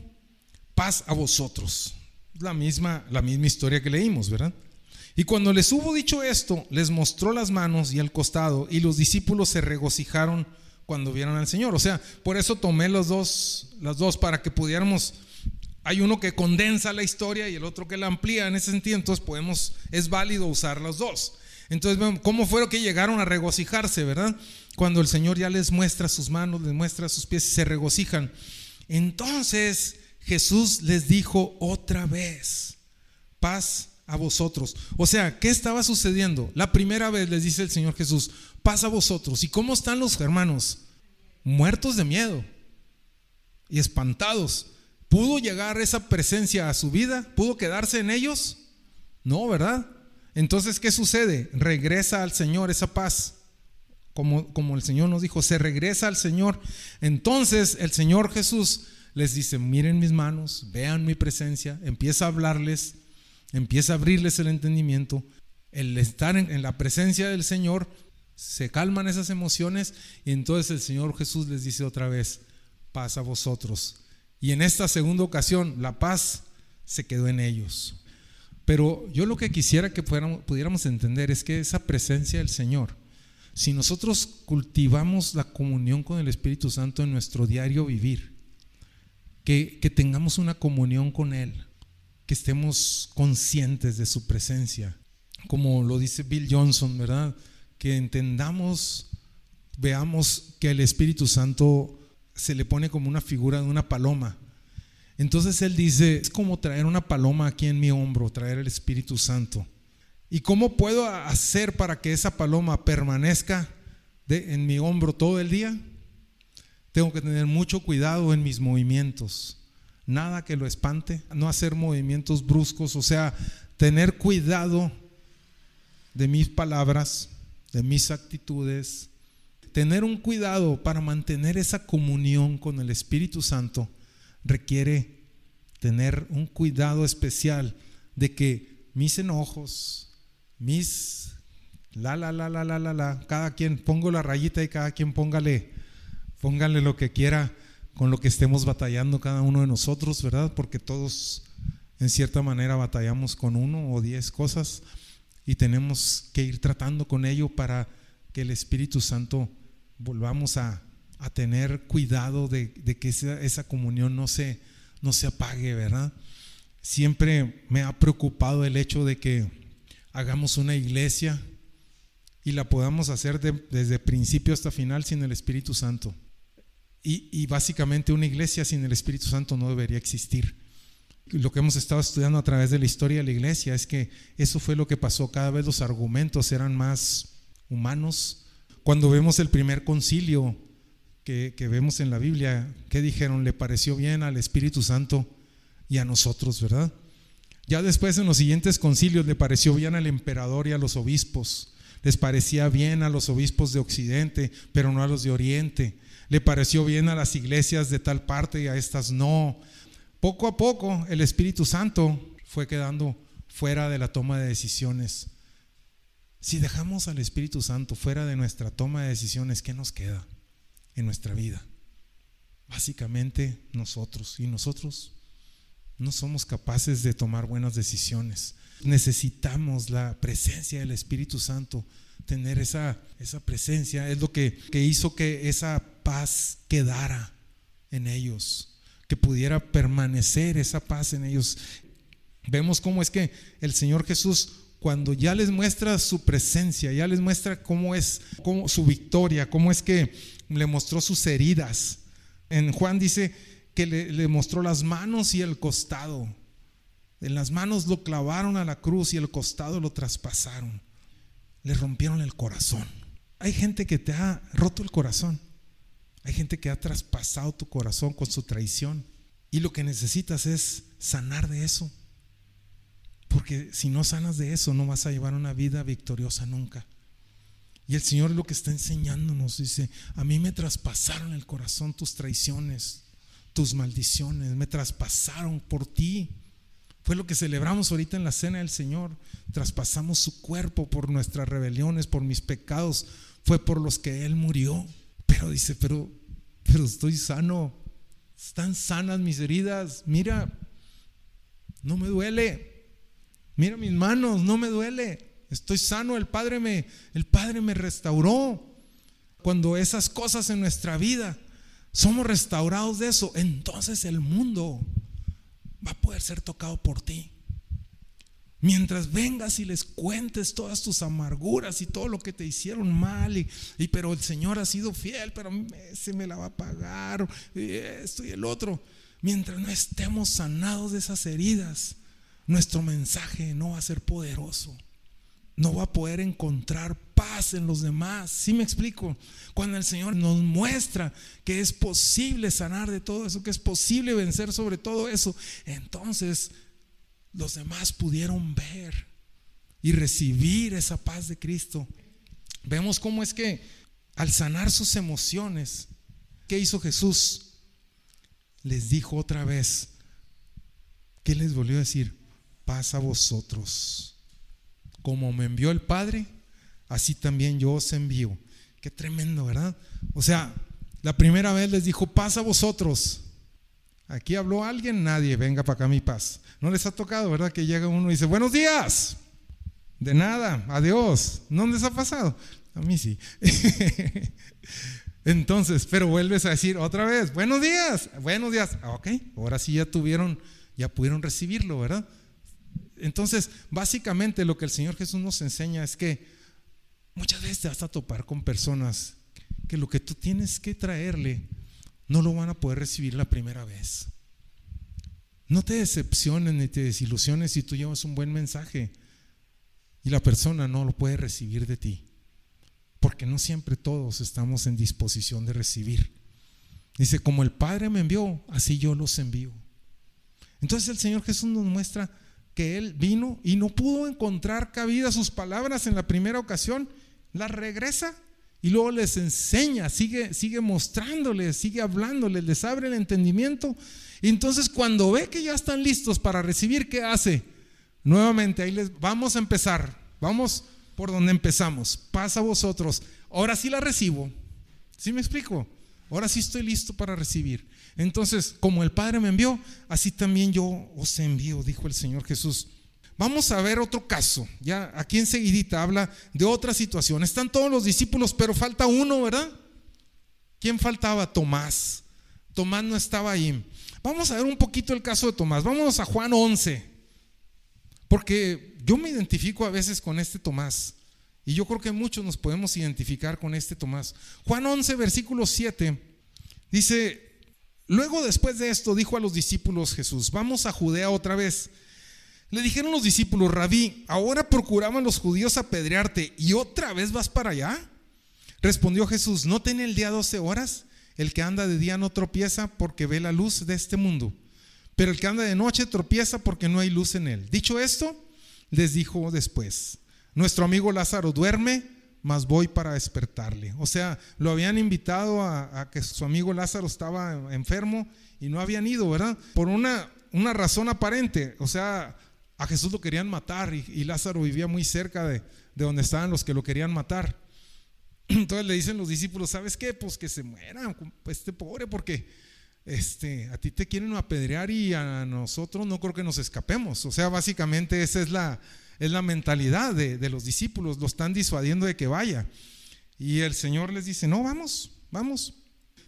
paz a vosotros. La misma, la misma historia que leímos, ¿verdad? Y cuando les hubo dicho esto, les mostró las manos y el costado, y los discípulos se regocijaron cuando vieron al Señor. O sea, por eso tomé los dos, las dos para que pudiéramos. Hay uno que condensa la historia y el otro que la amplía en ese sentido, entonces podemos, es válido usar los dos. Entonces, ¿cómo fueron que llegaron a regocijarse, verdad? Cuando el Señor ya les muestra sus manos, les muestra sus pies y se regocijan. Entonces Jesús les dijo otra vez, paz a vosotros. O sea, ¿qué estaba sucediendo? La primera vez les dice el Señor Jesús, paz a vosotros. ¿Y cómo están los hermanos? Muertos de miedo y espantados. ¿Pudo llegar esa presencia a su vida? ¿Pudo quedarse en ellos? No, ¿verdad? Entonces, ¿qué sucede? Regresa al Señor esa paz. Como, como el Señor nos dijo, se regresa al Señor. Entonces el Señor Jesús les dice, miren mis manos, vean mi presencia, empieza a hablarles, empieza a abrirles el entendimiento. El estar en, en la presencia del Señor, se calman esas emociones y entonces el Señor Jesús les dice otra vez, paz a vosotros. Y en esta segunda ocasión, la paz se quedó en ellos. Pero yo lo que quisiera que pudiéramos entender es que esa presencia del Señor, si nosotros cultivamos la comunión con el Espíritu Santo en nuestro diario vivir, que, que tengamos una comunión con Él, que estemos conscientes de su presencia, como lo dice Bill Johnson, ¿verdad? Que entendamos, veamos que el Espíritu Santo se le pone como una figura de una paloma entonces él dice, es como traer una paloma aquí en mi hombro, traer el Espíritu Santo. ¿Y cómo puedo hacer para que esa paloma permanezca en mi hombro todo el día? Tengo que tener mucho cuidado en mis movimientos. Nada que lo espante, no hacer movimientos bruscos, o sea, tener cuidado de mis palabras, de mis actitudes, tener un cuidado para mantener esa comunión con el Espíritu Santo requiere tener un cuidado especial de que mis enojos, mis la la la la la la la, cada quien pongo la rayita y cada quien póngale póngale lo que quiera con lo que estemos batallando cada uno de nosotros, ¿verdad? Porque todos en cierta manera batallamos con uno o diez cosas y tenemos que ir tratando con ello para que el Espíritu Santo volvamos a a tener cuidado de, que esa, comunión no se, no se apague, ¿verdad? Siempre me ha preocupado el hecho de que hagamos una iglesia y la podamos hacer desde principio hasta final sin el Espíritu Santo. Y, y, básicamente una iglesia sin el Espíritu Santo no debería existir. Lo que hemos estado estudiando a través de la historia de la iglesia es que eso fue lo que pasó. Cada vez los argumentos eran más humanos. Cuando vemos el primer concilio que, vemos en la Biblia, ¿qué dijeron? Le pareció bien al Espíritu Santo y a nosotros, ¿verdad? Ya después en los siguientes concilios le pareció bien al emperador y a los obispos. Les parecía bien a los obispos de Occidente, pero no a los de Oriente. Le pareció bien a las iglesias de tal parte y a estas no. Poco a poco el Espíritu Santo fue quedando fuera de la toma de decisiones. Si dejamos al Espíritu Santo fuera de nuestra toma de decisiones, ¿qué nos queda? En nuestra vida. Básicamente nosotros. Y nosotros no somos capaces de tomar buenas decisiones. Necesitamos la presencia del Espíritu Santo. Tener esa, esa presencia es lo que, que hizo que esa paz quedara en ellos. Que pudiera permanecer esa paz en ellos. vemos cómo es que el Señor Jesús cuando ya les muestra su presencia, ya les muestra cómo es cómo, su victoria, cómo es que le mostró sus heridas. En Juan dice que le, le, mostró las manos y el costado. En las manos lo clavaron a la cruz y el costado lo traspasaron. Le rompieron el corazón. Hay gente que te ha roto el corazón. Hay gente que ha traspasado tu corazón con su traición. Y lo que necesitas es sanar de eso. Porque si no sanas de eso, no vas a llevar una vida victoriosa nunca. Y el Señor lo que está enseñándonos dice, a mí me traspasaron el corazón tus traiciones, tus maldiciones, me traspasaron por ti. Fue lo que celebramos ahorita en la cena del Señor. Traspasamos su cuerpo por nuestras rebeliones, por mis pecados. Fue por los que Él murió. Pero dice, pero, pero estoy sano. Están sanas mis heridas. Mira, no me duele. Mira mis manos, no me duele. Estoy sano, el Padre me el Padre me restauró. Cuando esas cosas en nuestra vida somos restaurados de eso, entonces el mundo va a poder ser tocado por ti. Mientras vengas y les cuentes todas tus amarguras y todo lo que te hicieron mal, y, y pero el Señor ha sido fiel, pero se me la va a pagar, y esto y el otro. Mientras no estemos sanados de esas heridas, nuestro mensaje no va a ser poderoso. No va a poder encontrar paz en los demás. ¿Sí me explico? Cuando el Señor nos muestra que es posible sanar de todo eso, que es posible vencer sobre todo eso, entonces los demás pudieron ver y recibir esa paz de Cristo. Vemos cómo es que al sanar sus emociones, ¿qué hizo Jesús? Les dijo otra vez, ¿qué les volvió a decir? paz a vosotros. Como me envió el Padre, así también yo os envío. Qué tremendo, ¿verdad? O sea, la primera vez les dijo, paz a vosotros. Aquí habló alguien, nadie, venga para acá mi paz. No les ha tocado, ¿verdad? Que llega uno y dice, buenos días. De nada, adiós. ¿No les ha pasado? A mí sí. Entonces, pero vuelves a decir otra vez, buenos días, buenos días. Ah, ok, ahora sí ya tuvieron, ya pudieron recibirlo, ¿verdad? Entonces, básicamente lo que el Señor Jesús nos enseña es que muchas veces te vas a topar con personas que lo que tú tienes que traerle no lo van a poder recibir la primera vez. No te decepciones ni te desilusiones si tú llevas un buen mensaje y la persona no lo puede recibir de ti. Porque no siempre todos estamos en disposición de recibir. Dice, como el Padre me envió, así yo los envío. Entonces el Señor Jesús nos muestra que él vino y no pudo encontrar cabida sus palabras en la primera ocasión, las regresa y luego les enseña, sigue, sigue mostrándoles, sigue hablándoles, les abre el entendimiento. Y entonces cuando ve que ya están listos para recibir, ¿qué hace? Nuevamente, ahí les vamos a empezar. Vamos por donde empezamos. Pasa a vosotros. Ahora sí la recibo. ¿Sí me explico? Ahora sí estoy listo para recibir. Entonces, como el Padre me envió, así también yo os envío, dijo el Señor Jesús. Vamos a ver otro caso. Ya aquí enseguidita habla de otra situación. Están todos los discípulos, pero falta uno, ¿verdad? ¿Quién faltaba? Tomás. Tomás no estaba ahí. Vamos a ver un poquito el caso de Tomás. Vámonos a Juan 11. Porque yo me identifico a veces con este Tomás. Y yo creo que muchos nos podemos identificar con este Tomás. Juan 11, versículo 7. Dice, Luego después de esto dijo a los discípulos Jesús, vamos a Judea otra vez. Le dijeron los discípulos, rabí, ahora procuraban los judíos apedrearte y otra vez vas para allá. Respondió Jesús, ¿no tiene el día doce horas? El que anda de día no tropieza porque ve la luz de este mundo, pero el que anda de noche tropieza porque no hay luz en él. Dicho esto, les dijo después, nuestro amigo Lázaro duerme mas voy para despertarle. O sea, lo habían invitado a, que su amigo Lázaro estaba enfermo y no habían ido, ¿verdad? Por una, una razón aparente. O sea, a Jesús lo querían matar y, Lázaro vivía muy cerca de, de, donde estaban los que lo querían matar. Entonces le dicen los discípulos, ¿sabes qué? Pues que se muera este pobre porque este, a ti te quieren apedrear y a nosotros no creo que nos escapemos. O sea, básicamente esa es la, es la mentalidad de, los discípulos, lo están disuadiendo de que vaya. Y el Señor les dice, no, vamos, vamos.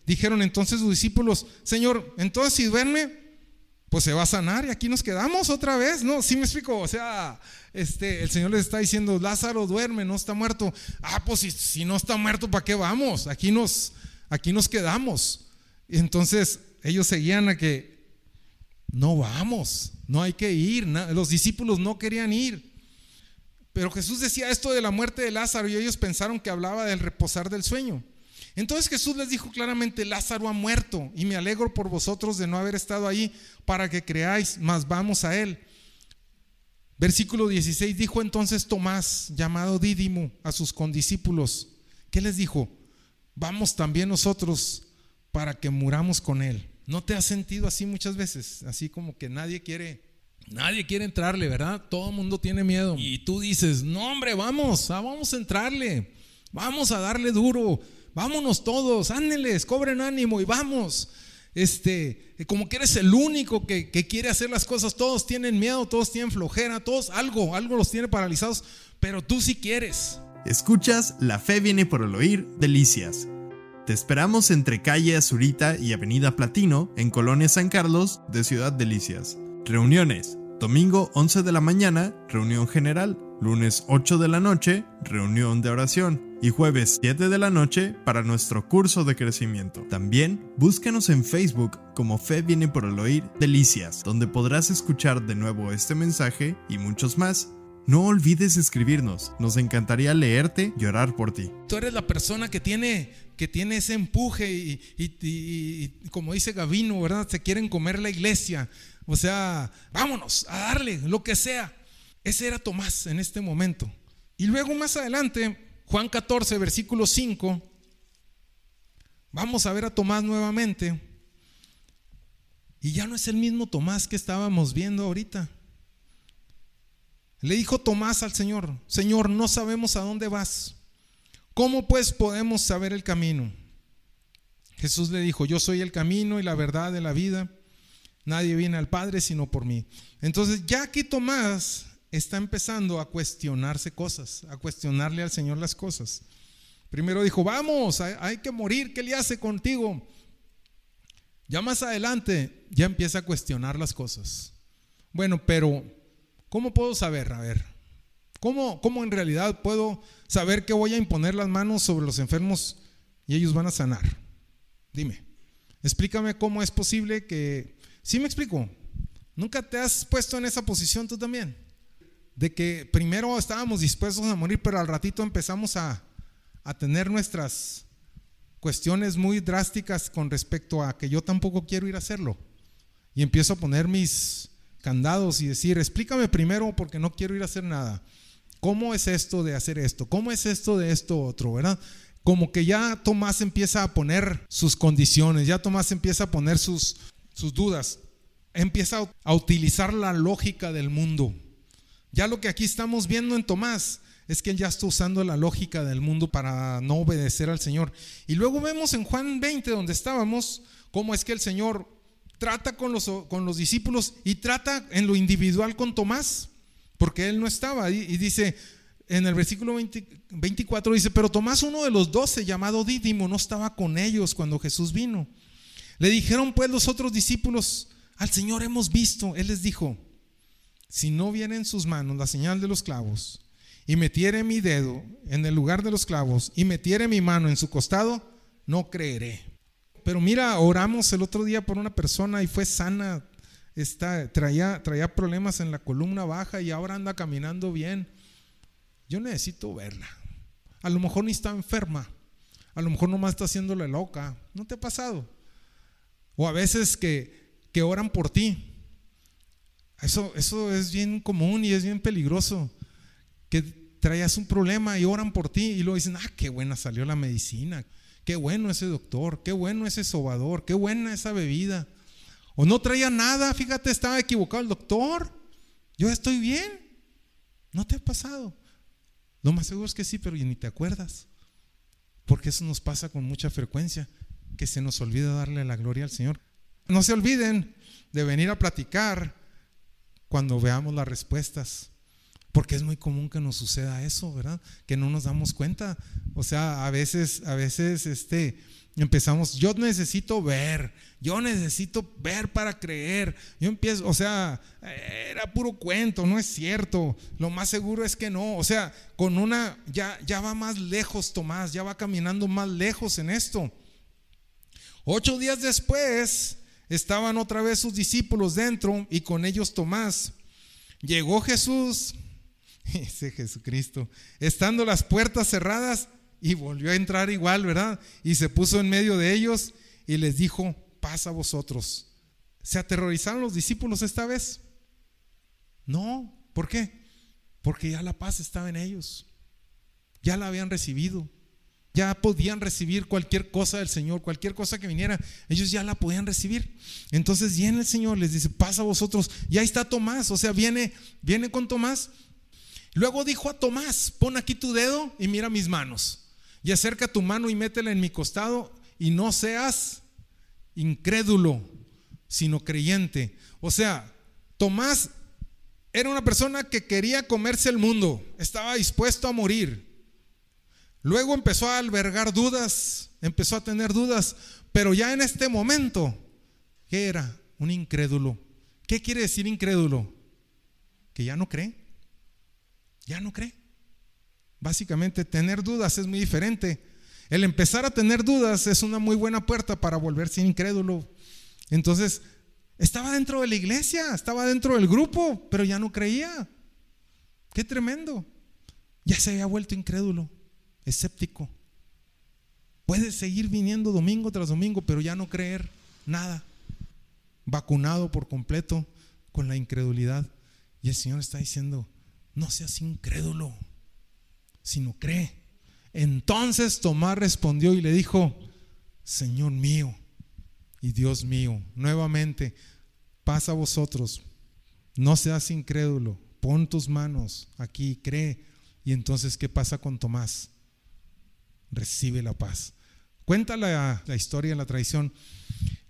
Dijeron entonces sus discípulos, Señor, entonces si duerme, pues se va a sanar y aquí nos quedamos otra vez, ¿no? Sí me explico, o sea, este, el Señor les está diciendo, Lázaro duerme, no está muerto. Ah, pues si, si no está muerto, ¿para qué vamos? Aquí nos, aquí nos quedamos. Entonces ellos seguían a que no vamos, no hay que ir. Los discípulos no querían ir. Pero Jesús decía esto de la muerte de Lázaro y ellos pensaron que hablaba del reposar del sueño. Entonces Jesús les dijo claramente, Lázaro ha muerto y me alegro por vosotros de no haber estado ahí para que creáis, mas vamos a él. Versículo 16 dijo entonces Tomás, llamado Dídimo, a sus condiscípulos, ¿qué les dijo? Vamos también nosotros para que muramos con él. ¿No te has sentido así muchas veces? Así como que nadie quiere, nadie quiere entrarle, ¿verdad? Todo el mundo tiene miedo. Y tú dices, no hombre, vamos, ah, vamos a entrarle, vamos a darle duro vámonos todos, ándeles, cobren ánimo y vamos. Este, como que eres el único que, que, quiere hacer las cosas, todos tienen miedo, todos tienen flojera, todos algo, algo los tiene paralizados, pero tú sí quieres. Escuchas La Fe viene por el oír, Delicias. Te esperamos entre calle Azurita y Avenida Platino, en Colonia San Carlos, de Ciudad Delicias. Reuniones. Domingo 11 de la mañana, reunión general. Lunes 8 de la noche, reunión de oración y jueves 7 de la noche para nuestro curso de crecimiento. También búscanos en Facebook como Fe viene por el oír Delicias, donde podrás escuchar de nuevo este mensaje y muchos más. No olvides escribirnos, nos encantaría leerte y orar por ti. Tú eres la persona que tiene, que tiene ese empuje y, y como dice Gavino, ¿verdad? Se quieren comer la iglesia. O sea, vámonos a darle lo que sea. Ese era Tomás en este momento. Y luego más adelante Juan 14, versículo 5. Vamos a ver a Tomás nuevamente. Y ya no es el mismo Tomás que estábamos viendo ahorita. Le dijo Tomás al Señor, Señor, no sabemos a dónde vas. ¿Cómo pues podemos saber el camino? Jesús le dijo, yo soy el camino y la verdad de la vida. Nadie viene al Padre sino por mí. Entonces ya aquí Tomás está empezando a cuestionarse cosas, a cuestionarle al Señor las cosas. Primero dijo, vamos, hay, que morir, ¿qué le hace contigo? Ya más adelante ya empieza a cuestionar las cosas. Bueno, pero ¿cómo puedo saber? A ver, ¿cómo, ¿cómo en realidad puedo saber que voy a imponer las manos sobre los enfermos y ellos van a sanar? Dime, explícame cómo es posible que... ¿Sí me explico? ¿Nunca te has puesto en esa posición tú también? de que primero estábamos dispuestos a morir, pero al ratito empezamos a, tener nuestras cuestiones muy drásticas con respecto a que yo tampoco quiero ir a hacerlo. Y empiezo a poner mis candados y decir, explícame primero porque no quiero ir a hacer nada. ¿Cómo es esto de hacer esto? ¿Cómo es esto de esto otro? ¿Verdad? Como que ya Tomás empieza a poner sus condiciones, ya Tomás empieza a poner sus, sus dudas, empieza a utilizar la lógica del mundo. Ya lo que aquí estamos viendo en Tomás es que él ya está usando la lógica del mundo para no obedecer al Señor. Y luego vemos en Juan 20, donde estábamos, cómo es que el Señor trata con los, con los discípulos y trata en lo individual con Tomás, porque él no estaba. Y, y dice, en el versículo 24 dice, pero Tomás, uno de los doce, llamado Dídimo, no estaba con ellos cuando Jesús vino. Le dijeron pues los otros discípulos, al Señor hemos visto. Él les dijo, si no viene en sus manos la señal de los clavos, y metiere mi dedo en el lugar de los clavos, y metiere mi mano en su costado, no creeré. Pero mira, oramos el otro día por una persona y fue sana, está, traía, traía problemas en la columna baja y ahora anda caminando bien. Yo necesito verla. A lo mejor ni está enferma, a lo mejor nomás está haciéndole loca. ¿No te ha pasado? O a veces que, que oran por ti eso, eso es bien común y es bien peligroso. Que traías un problema y oran por ti y luego dicen, ah, qué buena salió la medicina, qué bueno ese doctor, qué bueno ese sobador, qué buena esa bebida. O no traía nada, fíjate, estaba equivocado el doctor. Yo estoy bien. ¿No te ha pasado? Lo más seguro es que sí, pero ni te acuerdas. Porque eso nos pasa con mucha frecuencia, que se nos olvida darle la gloria al Señor. No se olviden de venir a platicar cuando veamos las respuestas. Porque es muy común que nos suceda eso, ¿verdad? Que no nos damos cuenta. O sea, a veces, a veces, este, empezamos, yo necesito ver, yo necesito ver para creer. Yo empiezo, o sea, era puro cuento, no es cierto. Lo más seguro es que no. O sea, con una, ya, ya va más lejos Tomás, ya va caminando más lejos en esto. Ocho días después, estaban otra vez sus discípulos dentro y con ellos Tomás. Llegó Jesús, ese Jesucristo, estando las puertas cerradas y volvió a entrar igual, ¿verdad? Y se puso en medio de ellos y les dijo, paz a vosotros. ¿Se aterrorizaron los discípulos esta vez? No, ¿por qué? Porque ya la paz estaba en ellos. Ya la habían recibido. Ya podían recibir cualquier cosa del Señor, cualquier cosa que viniera, ellos ya la podían recibir. Entonces viene el Señor, les dice, pasa a vosotros. Y ahí está Tomás, o sea, viene, viene con Tomás. Luego dijo a Tomás, pon aquí tu dedo y mira mis manos y acerca tu mano y métela en mi costado y no seas incrédulo, sino creyente. O sea, Tomás era una persona que quería comerse el mundo, estaba dispuesto a morir. Luego empezó a albergar dudas, empezó a tener dudas, pero ya en este momento, ¿qué era? Un incrédulo. ¿Qué quiere decir incrédulo? Que ya no cree. Ya no cree. Básicamente, tener dudas es muy diferente. El empezar a tener dudas es una muy buena puerta para volverse incrédulo. Entonces, estaba dentro de la iglesia, estaba dentro del grupo, pero ya no creía. Qué tremendo. Ya se había vuelto incrédulo, escéptico. Puede seguir viniendo domingo tras domingo, pero ya no creer nada. Vacunado por completo con la incredulidad. Y el Señor está diciendo, no seas incrédulo sino cree. Entonces Tomás respondió y le dijo, Señor mío y Dios mío, nuevamente, pasa a vosotros, no seas incrédulo, pon tus manos aquí, cree. Y entonces, ¿qué pasa con Tomás? Recibe la paz. Cuenta la, la historia la tradición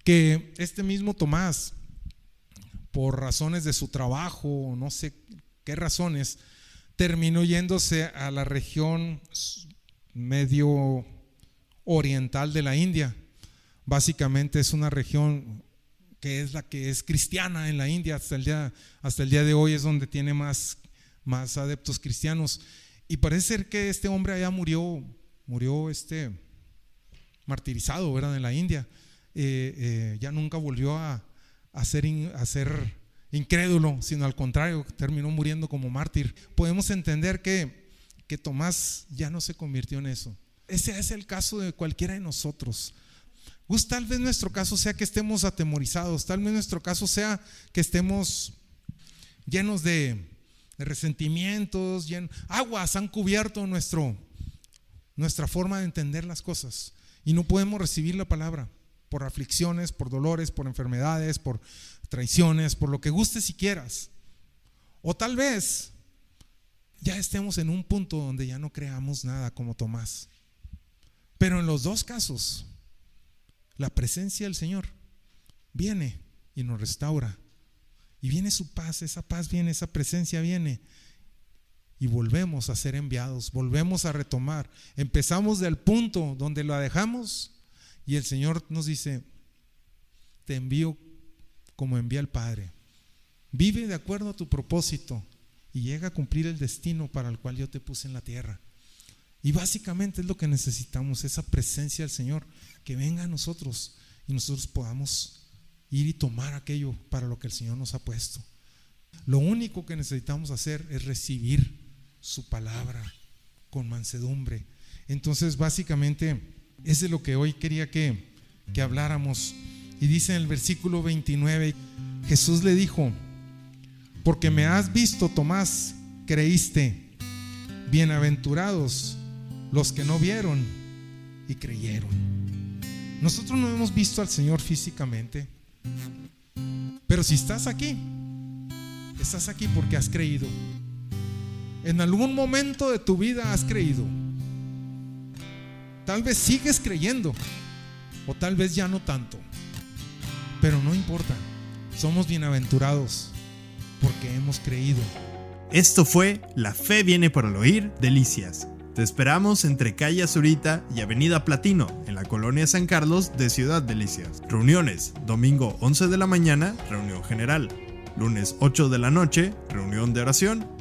que este mismo Tomás, por razones de su trabajo, no sé qué razones, terminó yéndose a la región medio oriental de la India. Básicamente es una región que es la que es cristiana en la India hasta el día, hasta el día de hoy es donde tiene más, más adeptos cristianos. Y parece ser que este hombre allá murió, murió este, martirizado, ¿verdad? En la India. Eh, eh, ya nunca volvió a, ser, incrédulo, sino al contrario, terminó muriendo como mártir. Podemos entender que, que Tomás ya no se convirtió en eso. Ese es el caso de cualquiera de nosotros. Tal vez nuestro caso sea que estemos atemorizados, tal vez nuestro caso sea que estemos llenos de, resentimientos, aguas han cubierto nuestro, nuestra forma de entender las cosas y no podemos recibir la palabra por aflicciones, por dolores, por enfermedades, por traiciones, por lo que gustes y quieras. O tal vez ya estemos en un punto donde ya no creamos nada como Tomás. Pero en los dos casos, la presencia del Señor viene y nos restaura. Y viene su paz, esa paz viene, esa presencia viene. Y volvemos a ser enviados, volvemos a retomar. Empezamos del punto donde lo dejamos y el Señor nos dice, te envío como envía el Padre. Vive de acuerdo a tu propósito y llega a cumplir el destino para el cual yo te puse en la tierra. Y básicamente es lo que necesitamos, esa presencia del Señor, que venga a nosotros y nosotros podamos ir y tomar aquello para lo que el Señor nos ha puesto. Lo único que necesitamos hacer es recibir su palabra con mansedumbre. Entonces, básicamente, ese es lo que hoy quería que, que habláramos. Y dice en el versículo 29, Jesús le dijo, porque me has visto, Tomás, creíste. Bienaventurados los que no vieron y creyeron. Nosotros no hemos visto al Señor físicamente, pero si estás aquí, estás aquí porque has creído. En algún momento de tu vida has creído. Tal vez sigues creyendo o tal vez ya no tanto. Pero no importa, somos bienaventurados porque hemos creído. Esto fue La fe viene por el oír, delicias. Te esperamos entre calle Azurita y Avenida Platino, en la colonia San Carlos de Ciudad Delicias. Reuniones, domingo 11 de la mañana, reunión general. Lunes 8 de la noche, reunión de oración.